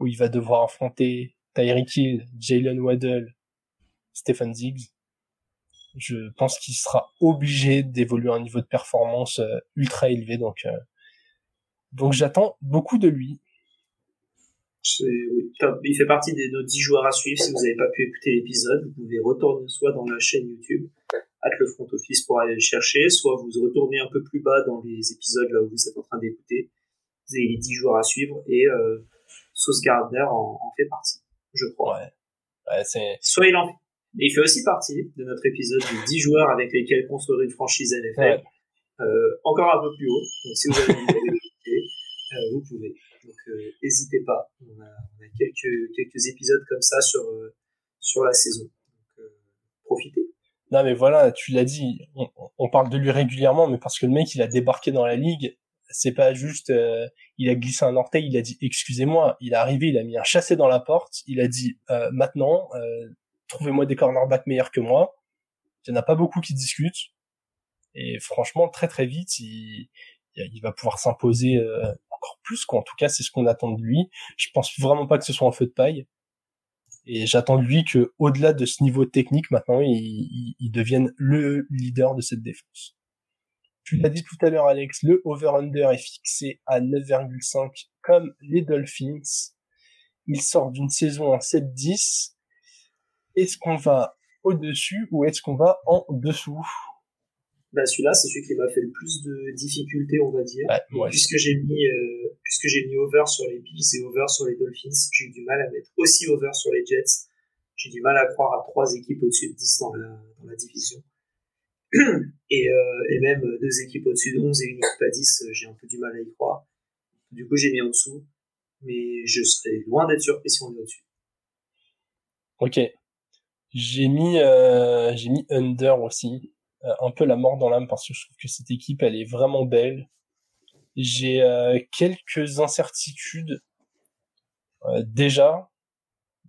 où il va devoir affronter Tyreek Hill, Jalen Waddell, Stephen Diggs, je pense qu'il sera obligé d'évoluer à un niveau de performance euh, ultra élevé. Donc, donc j'attends beaucoup de lui. Oui. Il fait partie de nos 10 joueurs à suivre. Si vous n'avez pas pu écouter l'épisode, vous pouvez retourner soit dans la chaîne YouTube, at le front office pour aller le chercher, soit vous retournez un peu plus bas dans les épisodes là où vous êtes en train d'écouter. Vous avez les 10 joueurs à suivre et euh, Sauce Gardner en, en, fait partie, je crois. Ouais. ouais c'est... Soit il en fait. Et il fait aussi partie de notre épisode des 10 joueurs avec lesquels construire une franchise NFL. Ouais. Euh, encore un peu plus haut. Donc si vous avez envie d'écouter, euh, vous pouvez. Donc n'hésitez pas. On a, on a, quelques quelques épisodes comme ça sur euh, sur la saison. Donc euh, profitez. Non mais voilà, tu l'as dit, on, on, parle de lui régulièrement, mais parce que le mec il a débarqué dans la ligue, c'est pas juste, euh, il a glissé un orteil, il a dit excusez-moi, il est arrivé, il a mis un chassé dans la porte, il a dit maintenant trouvez-moi des cornerbacks meilleurs que moi. Il y en a pas beaucoup qui discutent. Et franchement, très très vite, il, va pouvoir s'imposer encore plus quoi. En tout cas, c'est ce qu'on attend de lui. Je pense vraiment pas que ce soit un feu de paille. Et j'attends de lui que, au-delà de ce niveau technique, maintenant, il, devienne le leader de cette défense. Tu l'as dit tout à l'heure, Alex, le over-under est fixé à 9,5 comme les Dolphins. Il sort d'une saison en 7-10. Est-ce qu'on va au-dessus ou est-ce qu'on va en dessous? Bah celui-là c'est celui qui m'a fait le plus de difficultés on va dire puisque j'ai mis euh, puisque j'ai mis over sur les Bills et over sur les Dolphins j'ai eu du mal à mettre aussi over sur les Jets j'ai du mal à croire à trois équipes au-dessus de 10 dans la, dans la division et, euh, et même deux équipes au-dessus de 11 et une équipe à 10 j'ai un peu du mal à y croire. Du coup j'ai mis en dessous. Mais je serais loin d'être surpris si on est au-dessus. Ok. J'ai mis euh, j'ai mis under aussi. Euh, un peu la mort dans l'âme parce que je trouve que cette équipe elle est vraiment belle. J'ai euh, quelques incertitudes euh, déjà,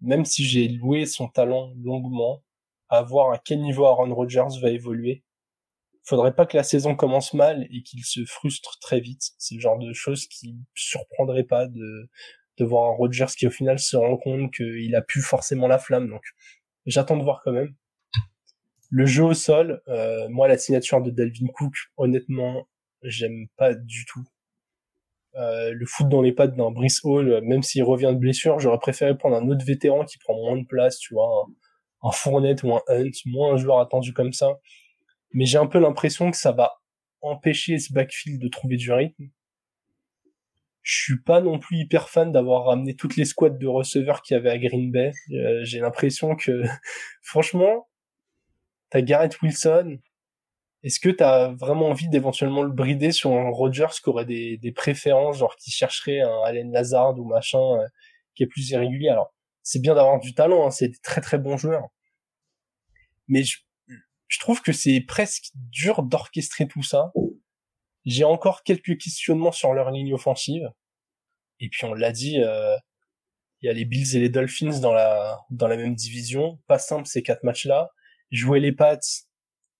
même si j'ai loué son talent longuement, à voir à quel niveau Aaron Rodgers va évoluer. Faudrait pas que la saison commence mal et qu'il se frustre très vite. C'est le genre de choses qui surprendrait pas de de voir un Rodgers qui au final se rend compte qu'il a plus forcément la flamme. Donc j'attends de voir quand même. Le jeu au sol, euh, moi la signature de Dalvin Cook, honnêtement, j'aime pas du tout. Euh, le foot dans les pattes d'un Brice Hall, même s'il revient de blessure, j'aurais préféré prendre un autre vétéran qui prend moins de place, tu vois, un, un Fournette ou un Hunt, moins un joueur attendu comme ça. Mais j'ai un peu l'impression que ça va empêcher ce backfield de trouver du rythme. Je suis pas non plus hyper fan d'avoir ramené toutes les squads de receveurs qu'il y avait à Green Bay. Euh, j'ai l'impression que, franchement, t'as Garrett Wilson. Est-ce que t'as vraiment envie d'éventuellement le brider sur un Rodgers qui aurait des, des préférences, genre qui chercherait un Allen Lazard ou machin, euh, qui est plus irrégulier? Alors, c'est bien d'avoir du talent, hein, c'est des très très bons joueurs. Mais je, je trouve que c'est presque dur d'orchestrer tout ça. J'ai encore quelques questionnements sur leur ligne offensive. Et puis on l'a dit, euh, il y a les Bills et les Dolphins dans la dans la même division. Pas simple ces quatre matchs-là. Jouer les Pats,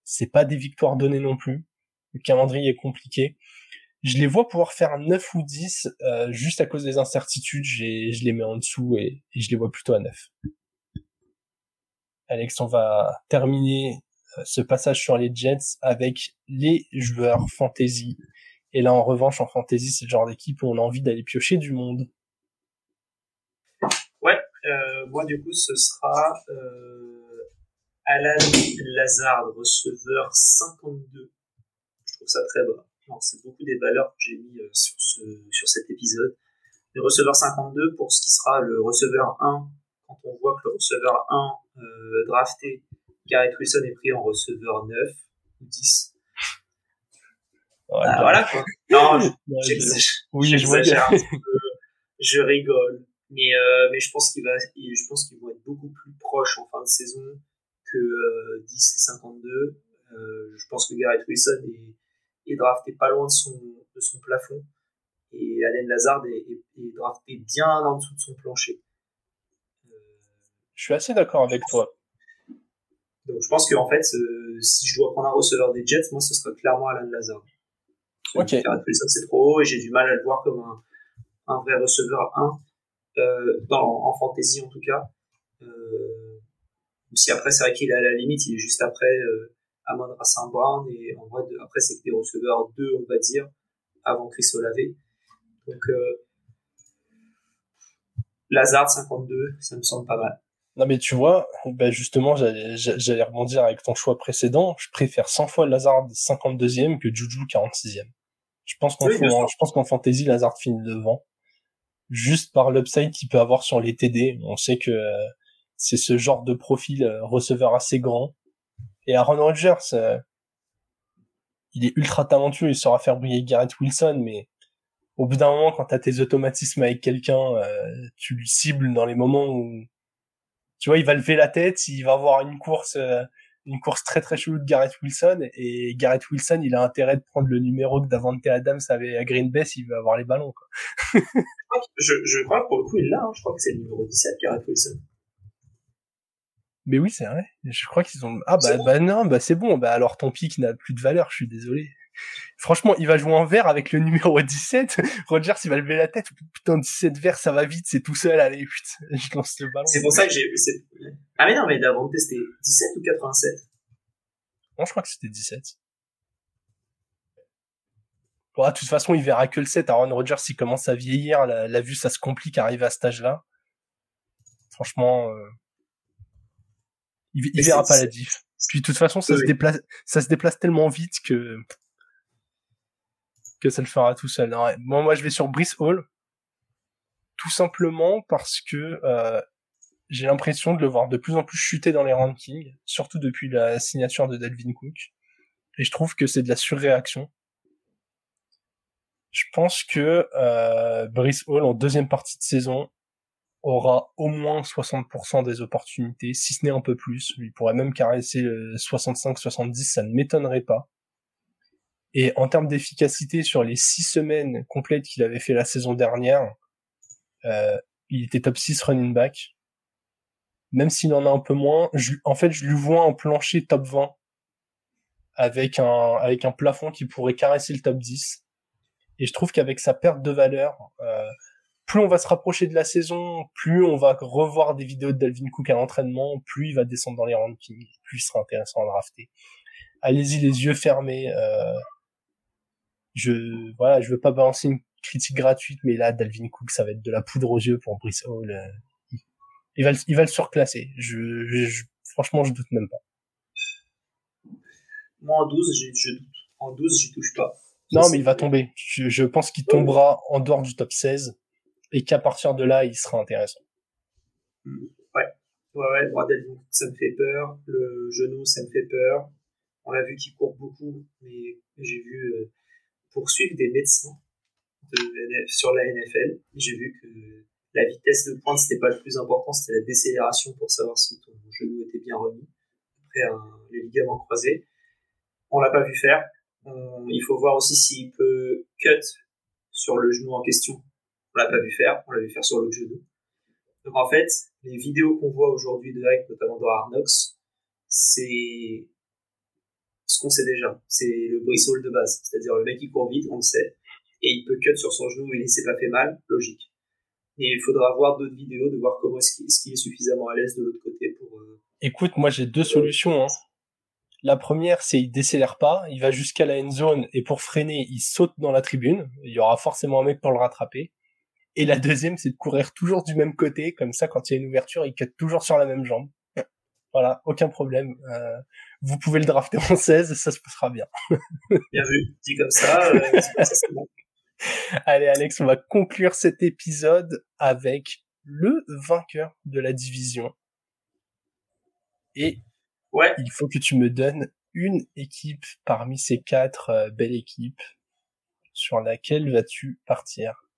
c'est pas des victoires données non plus. Le calendrier est compliqué. Je les vois pouvoir faire 9 ou 10 euh, juste à cause des incertitudes. Je les mets en dessous et, et je les vois plutôt à 9. Alex, on va terminer ce passage sur les Jets avec les joueurs fantasy. Et là, en revanche, en fantasy, c'est le genre d'équipe où on a envie d'aller piocher du monde. Ouais, euh, moi du coup, ce sera euh, Alan Lazard, receveur 52. Je trouve ça très bas. C'est beaucoup des valeurs que j'ai mis euh, sur, ce, sur cet épisode. Le receveur 52 pour ce qui sera le receveur 1, quand on voit que le receveur 1 euh, drafté Garrett Wilson est pris en receveur 9 ou 10. Ah, voilà quoi. Non, j'exagère un peu. Je rigole. Mais, euh, mais je pense qu'il va, je pense qu'ils vont être beaucoup plus proches en fin de saison que euh, 10 et 52. Euh, je pense que Garrett Wilson est, est drafté pas loin de son, de son plafond. Et Allen Lazard est, est, drafté bien en dessous de son plancher. Je suis assez d'accord avec toi. Donc je pense qu'en fait, euh, si je dois prendre un receveur des Jets, moi ce sera clairement Alan Lazard. Ok. c'est trop haut et j'ai du mal à le voir comme un, un vrai receveur 1 euh, dans, en fantasy en tout cas. Euh, si après c'est vrai qu'il est à la limite, il est juste après euh, Amon Rassin Brown et en vrai après c'est que des receveurs 2 on va dire avant Chris Olave. Donc euh, Lazard 52, ça me semble pas mal. Non mais tu vois, ben justement, j'allais rebondir avec ton choix précédent. Je préfère 100 fois Lazard 52e que Juju 46e. Je pense qu'en je pense qu'en fantasy, Lazard finit devant, juste par l'upside qu'il peut avoir sur les TD. On sait que euh, c'est ce genre de profil euh, receveur assez grand. Et Aaron Rodgers, euh, il est ultra talentueux, il saura faire briller Garrett Wilson, mais au bout d'un moment, quand t'as tes automatismes avec quelqu'un, tu le cibles dans les moments où tu vois, il va lever la tête, il va avoir une course, euh, une course très très chelou de Garrett Wilson, et Garrett Wilson, il a intérêt de prendre le numéro que Davante Adams avait à Green Bay s'il veut avoir les ballons, quoi. je, je crois que pour le coup, il l'a, hein. je crois que c'est le numéro 17, Garrett Wilson. Mais oui, c'est vrai. Je crois qu'ils ont. Ah bah, bah non, bah c'est bon. Bah alors ton pic n'a plus de valeur. Je suis désolé. Franchement, il va jouer en vert avec le numéro 17. Rogers, il va lever la tête. Putain, 17 vert, ça va vite, c'est tout seul. Allez, putain, je lance le ballon. C'est pour ça que j'ai. Ah, mais non, mais d'avant c'était 17 ou 87 Non, je crois que c'était 17. Bon, de toute façon, il verra que le 7. Aaron Rodgers, il commence à vieillir. La, vue, ça se complique arriver à cet âge-là. Franchement, euh... il, il verra pas la diff. Puis de toute façon, ça se déplace, ça se déplace tellement vite que que ça le fera tout seul. Non, moi, je vais sur Brice Hall, tout simplement parce que euh, j'ai l'impression de le voir de plus en plus chuter dans les rankings, surtout depuis la signature de Dalvin Cook. Et je trouve que c'est de la surréaction. Je pense que euh, Brice Hall, en deuxième partie de saison, aura au moins 60% des opportunités, si ce n'est un peu plus. Il pourrait même caresser 65-70, ça ne m'étonnerait pas. Et en termes d'efficacité sur les six semaines complètes qu'il avait fait la saison dernière, euh, il était top 6 running back. Même s'il en a un peu moins, en fait, je lui vois un plancher top 20 avec un, avec un plafond qui pourrait caresser le top 10. Et je trouve qu'avec sa perte de valeur, euh, plus on va se rapprocher de la saison, plus on va revoir des vidéos de Dalvin Cook à l'entraînement, plus il va descendre dans les rankings, plus il sera intéressant à drafter. Allez-y les yeux fermés. Euh, je voilà, je veux pas balancer une critique gratuite, mais là, Dalvin Cook, ça va être de la poudre aux yeux pour Brice Hall. Euh, il, va, il va le surclasser. Je, je, franchement, je doute même pas. Moi, en 12, je doute. En 12, j'y touche pas. Non, mais il va tomber. Je, je pense qu'il tombera en dehors du top 16 et qu'à partir de là, il sera intéressant. Mm. Ouais. Ouais, ouais, Bradley ça me fait peur. Le genou, ça me fait peur. On l'a vu qu'il court beaucoup, mais j'ai vu euh, poursuivre des médecins sur la NFL. J'ai vu que la vitesse de pointe, c'était pas le plus important, c'était la décélération pour savoir si ton genou était bien remis après les ligaments croisés. On l'a pas vu faire. il faut voir aussi s'il peut cut sur le genou en question. On l'a pas vu faire, on l'a vu faire sur l'autre genou. Donc en fait, les vidéos qu'on voit aujourd'hui de Hack, notamment dans Arnox, c'est ce qu'on sait déjà. C'est le brissol de base. C'est-à-dire le mec qui court vite, on le sait. Et il peut cut sur son genou et il s'est pas fait mal, logique. Et il faudra voir d'autres vidéos, de voir comment est-ce qu'il est, suffisamment à l'aise de l'autre côté pour... Euh, Écoute, moi j'ai deux solutions. Hein. La première, c'est il décélère pas, il va jusqu'à la end zone et pour freiner, il saute dans la tribune. Il y aura forcément un mec pour le rattraper. Et la deuxième, c'est de courir toujours du même côté, comme ça, quand il y a une ouverture, il cut toujours sur la même jambe. Voilà, aucun problème. Euh, vous pouvez le drafter en 16, ça se passera bien. bien vu, dit comme ça, euh, bon. Allez Alex, on va conclure cet épisode avec le vainqueur de la division. Et ouais. il faut que tu me donnes une équipe parmi ces quatre euh, belles équipes sur laquelle vas-tu partir?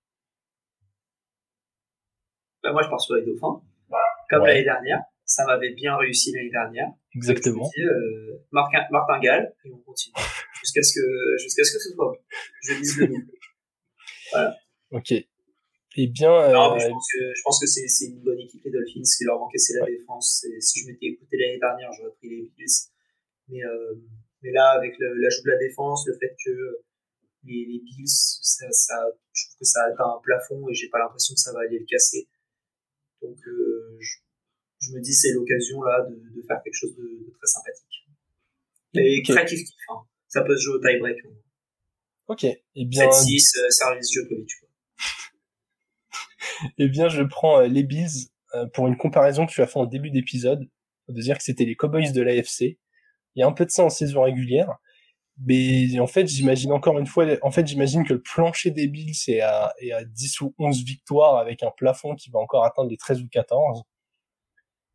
Bah, Moi, je pars sur les Dauphins, comme l'année dernière. Ça m'avait bien réussi l'année dernière. Exactement. Euh, Martin, Martin Gall, et on continue. jusqu'à ce que, jusqu'à ce que ce soit bon. Je vise le double. Voilà. Ok. Eh bien, euh... je pense que, je pense que c'est, c'est une bonne équipe, les Dolphins. Ce qui leur manquait, c'est la défense. Et si je m'étais écouté l'année dernière, j'aurais pris les Bills. Mais, euh, mais là, avec l'ajout de la défense, le fait que les, les Bills, ça, ça, je trouve que ça atteint un plafond et j'ai pas l'impression que ça va aller le casser. Donc, euh, je, je, me dis, c'est l'occasion là de, de, faire quelque chose de, de très sympathique. Et okay. très kiff hein. Ça peut se jouer au tie-break. Hein. Ok. Et eh bien. 7-6, euh, service Djokovic, eh bien, je prends euh, les Bills euh, pour une comparaison que tu as fait en début d'épisode, de dire que c'était les Cowboys de l'AFC. Il y a un peu de ça en saison régulière, mais en fait, j'imagine encore une fois, en fait, j'imagine que le plancher des Bills est à, est à 10 ou 11 victoires avec un plafond qui va encore atteindre les 13 ou 14.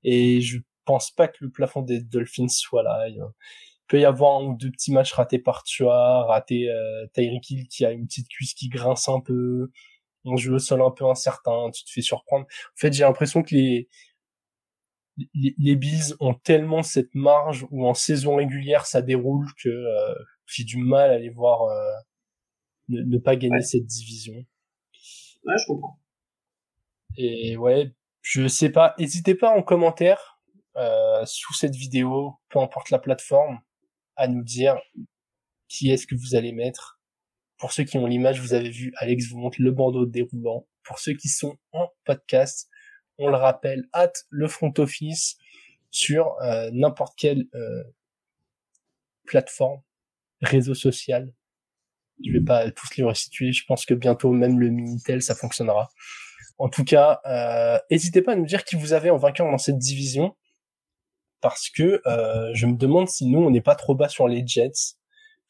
Et je pense pas que le plafond des Dolphins soit là. Il peut y avoir un ou deux petits matchs ratés par Tua, raté euh, Tyreek Hill qui a une petite cuisse qui grince un peu, on joue au sol un peu incertain, tu te fais surprendre. En fait, j'ai l'impression que les, les, les Bills ont tellement cette marge où en saison régulière ça déroule que euh, j'ai du mal à les voir euh, ne, ne, pas gagner ouais. cette division. Ouais, je comprends. Et ouais, je sais pas, n'hésitez pas en commentaire euh, sous cette vidéo, peu importe la plateforme, à nous dire qui est-ce que vous allez mettre. Pour ceux qui ont l'image, vous avez vu, Alex vous montre le bandeau déroulant. Pour ceux qui sont en podcast, on le rappelle, hâte le front office sur euh, n'importe quelle euh, plateforme, réseau social. Je vais pas tous les restituer. Je pense que bientôt même le Minitel ça fonctionnera. En tout cas, euh, n'hésitez pas à nous dire qui vous avez en vainqueur dans cette division, parce que euh, je me demande si nous on n'est pas trop bas sur les Jets.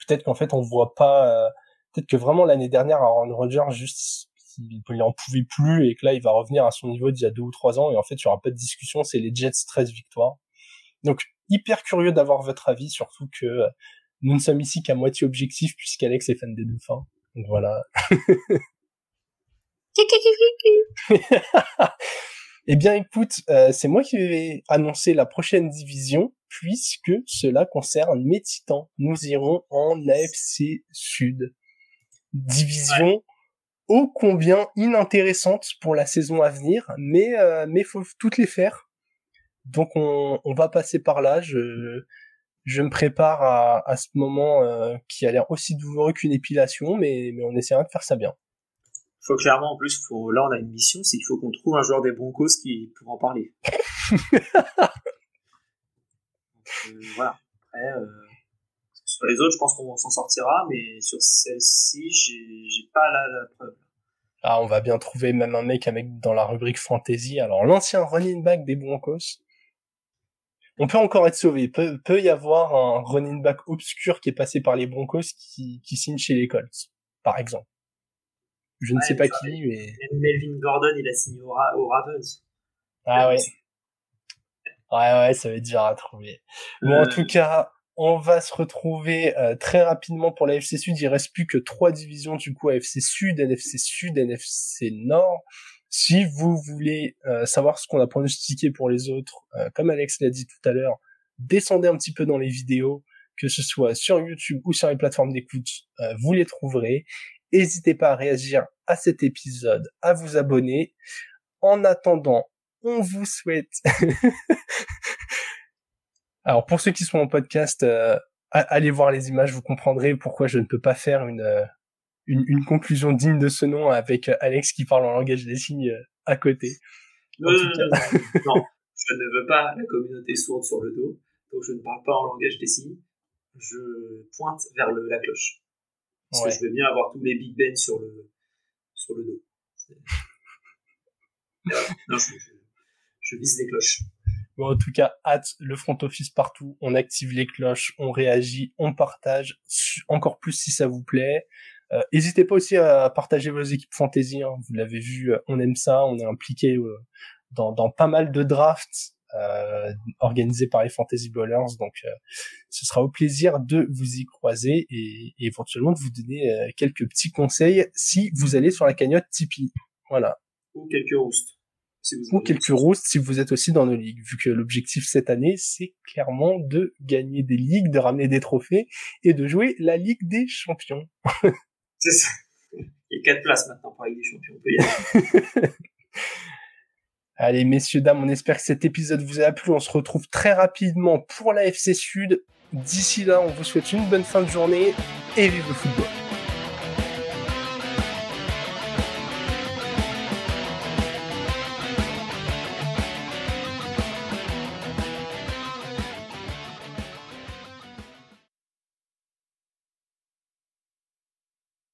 Peut-être qu'en fait on voit pas. Euh, peut-être que vraiment l'année dernière Aaron Rodgers juste il en pouvait plus et que là il va revenir à son niveau d'il y a deux ou trois ans et en fait il y aura pas de discussion. C'est les Jets 13 victoires. Donc hyper curieux d'avoir votre avis, surtout que euh, nous ne sommes ici qu'à moitié objectifs puisqu'Alex est fan des dauphins. Donc voilà. eh bien, écoute, euh, c'est moi qui vais annoncer la prochaine division, puisque cela concerne mes titans. Nous irons en AFC Sud. Division ô combien inintéressante pour la saison à venir, mais euh, mais faut toutes les faire. Donc on, on va passer par là. Je je me prépare à, à ce moment euh, qui a l'air aussi douloureux qu'une épilation, mais mais on essaiera de faire ça bien faut clairement, en plus, faut, là, on a une mission, c'est qu'il faut qu'on trouve un joueur des Broncos qui pourra en parler. Donc, euh, voilà. Après, euh, sur les autres, je pense qu'on s'en sortira, mais sur celle-ci, j'ai pas la, la preuve. Ah, on va bien trouver même un mec avec dans la rubrique fantasy. Alors, l'ancien running back des Broncos. On peut encore être sauvé. Peut, peut y avoir un running back obscur qui est passé par les Broncos qui, qui signe chez les Colts, par exemple. Je ne ouais, sais pas qui, mais... Même Melvin Gordon, il a signé au, Ra au Ravens. Ah ouais. Ouais, ouais, ça va être dur à trouver. Bon, en tout cas, on va se retrouver euh, très rapidement pour la FC Sud. Il reste plus que trois divisions du coup AFC Sud, NFC Sud, NFC Nord. Si vous voulez euh, savoir ce qu'on a pronostiqué pour les autres, euh, comme Alex l'a dit tout à l'heure, descendez un petit peu dans les vidéos, que ce soit sur YouTube ou sur les plateformes d'écoute, vous les trouverez. N'hésitez pas à réagir à cet épisode, à vous abonner. En attendant, on vous souhaite Alors pour ceux qui sont en podcast, euh, allez voir les images, vous comprendrez pourquoi je ne peux pas faire une, euh, une, conclusion digne de ce nom avec euh, Alex qui parle en langage des signes à côté. non, je ne veux pas la communauté sourde sur le dos, donc je ne parle pas en langage des signes. Je pointe vers le, la cloche. Parce que je veux bien avoir tous les Big Ben sur le, sur le dos. non, je, je vise les cloches en tout cas, hâte le front office partout. On active les cloches, on réagit, on partage. Encore plus si ça vous plaît. Euh, n'hésitez pas aussi à partager vos équipes fantasy. Hein. Vous l'avez vu, euh, on aime ça. On est impliqué euh, dans, dans, pas mal de drafts organisés par les fantasy bowlers. Donc, ce sera au plaisir de vous y croiser et, et éventuellement de vous donner quelques petits conseils si vous allez sur la cagnotte Tipeee. Voilà. Ou quelques hosts ou quelques roustes si vous êtes aussi dans nos ligues, vu que l'objectif cette année, c'est clairement de gagner des ligues, de ramener des trophées et de jouer la Ligue des Champions. c'est ça. Il y a quatre places maintenant pour la Ligue des Champions, on peut y aller. Allez, messieurs, dames, on espère que cet épisode vous a plu. On se retrouve très rapidement pour la FC Sud. D'ici là, on vous souhaite une bonne fin de journée et vive le football.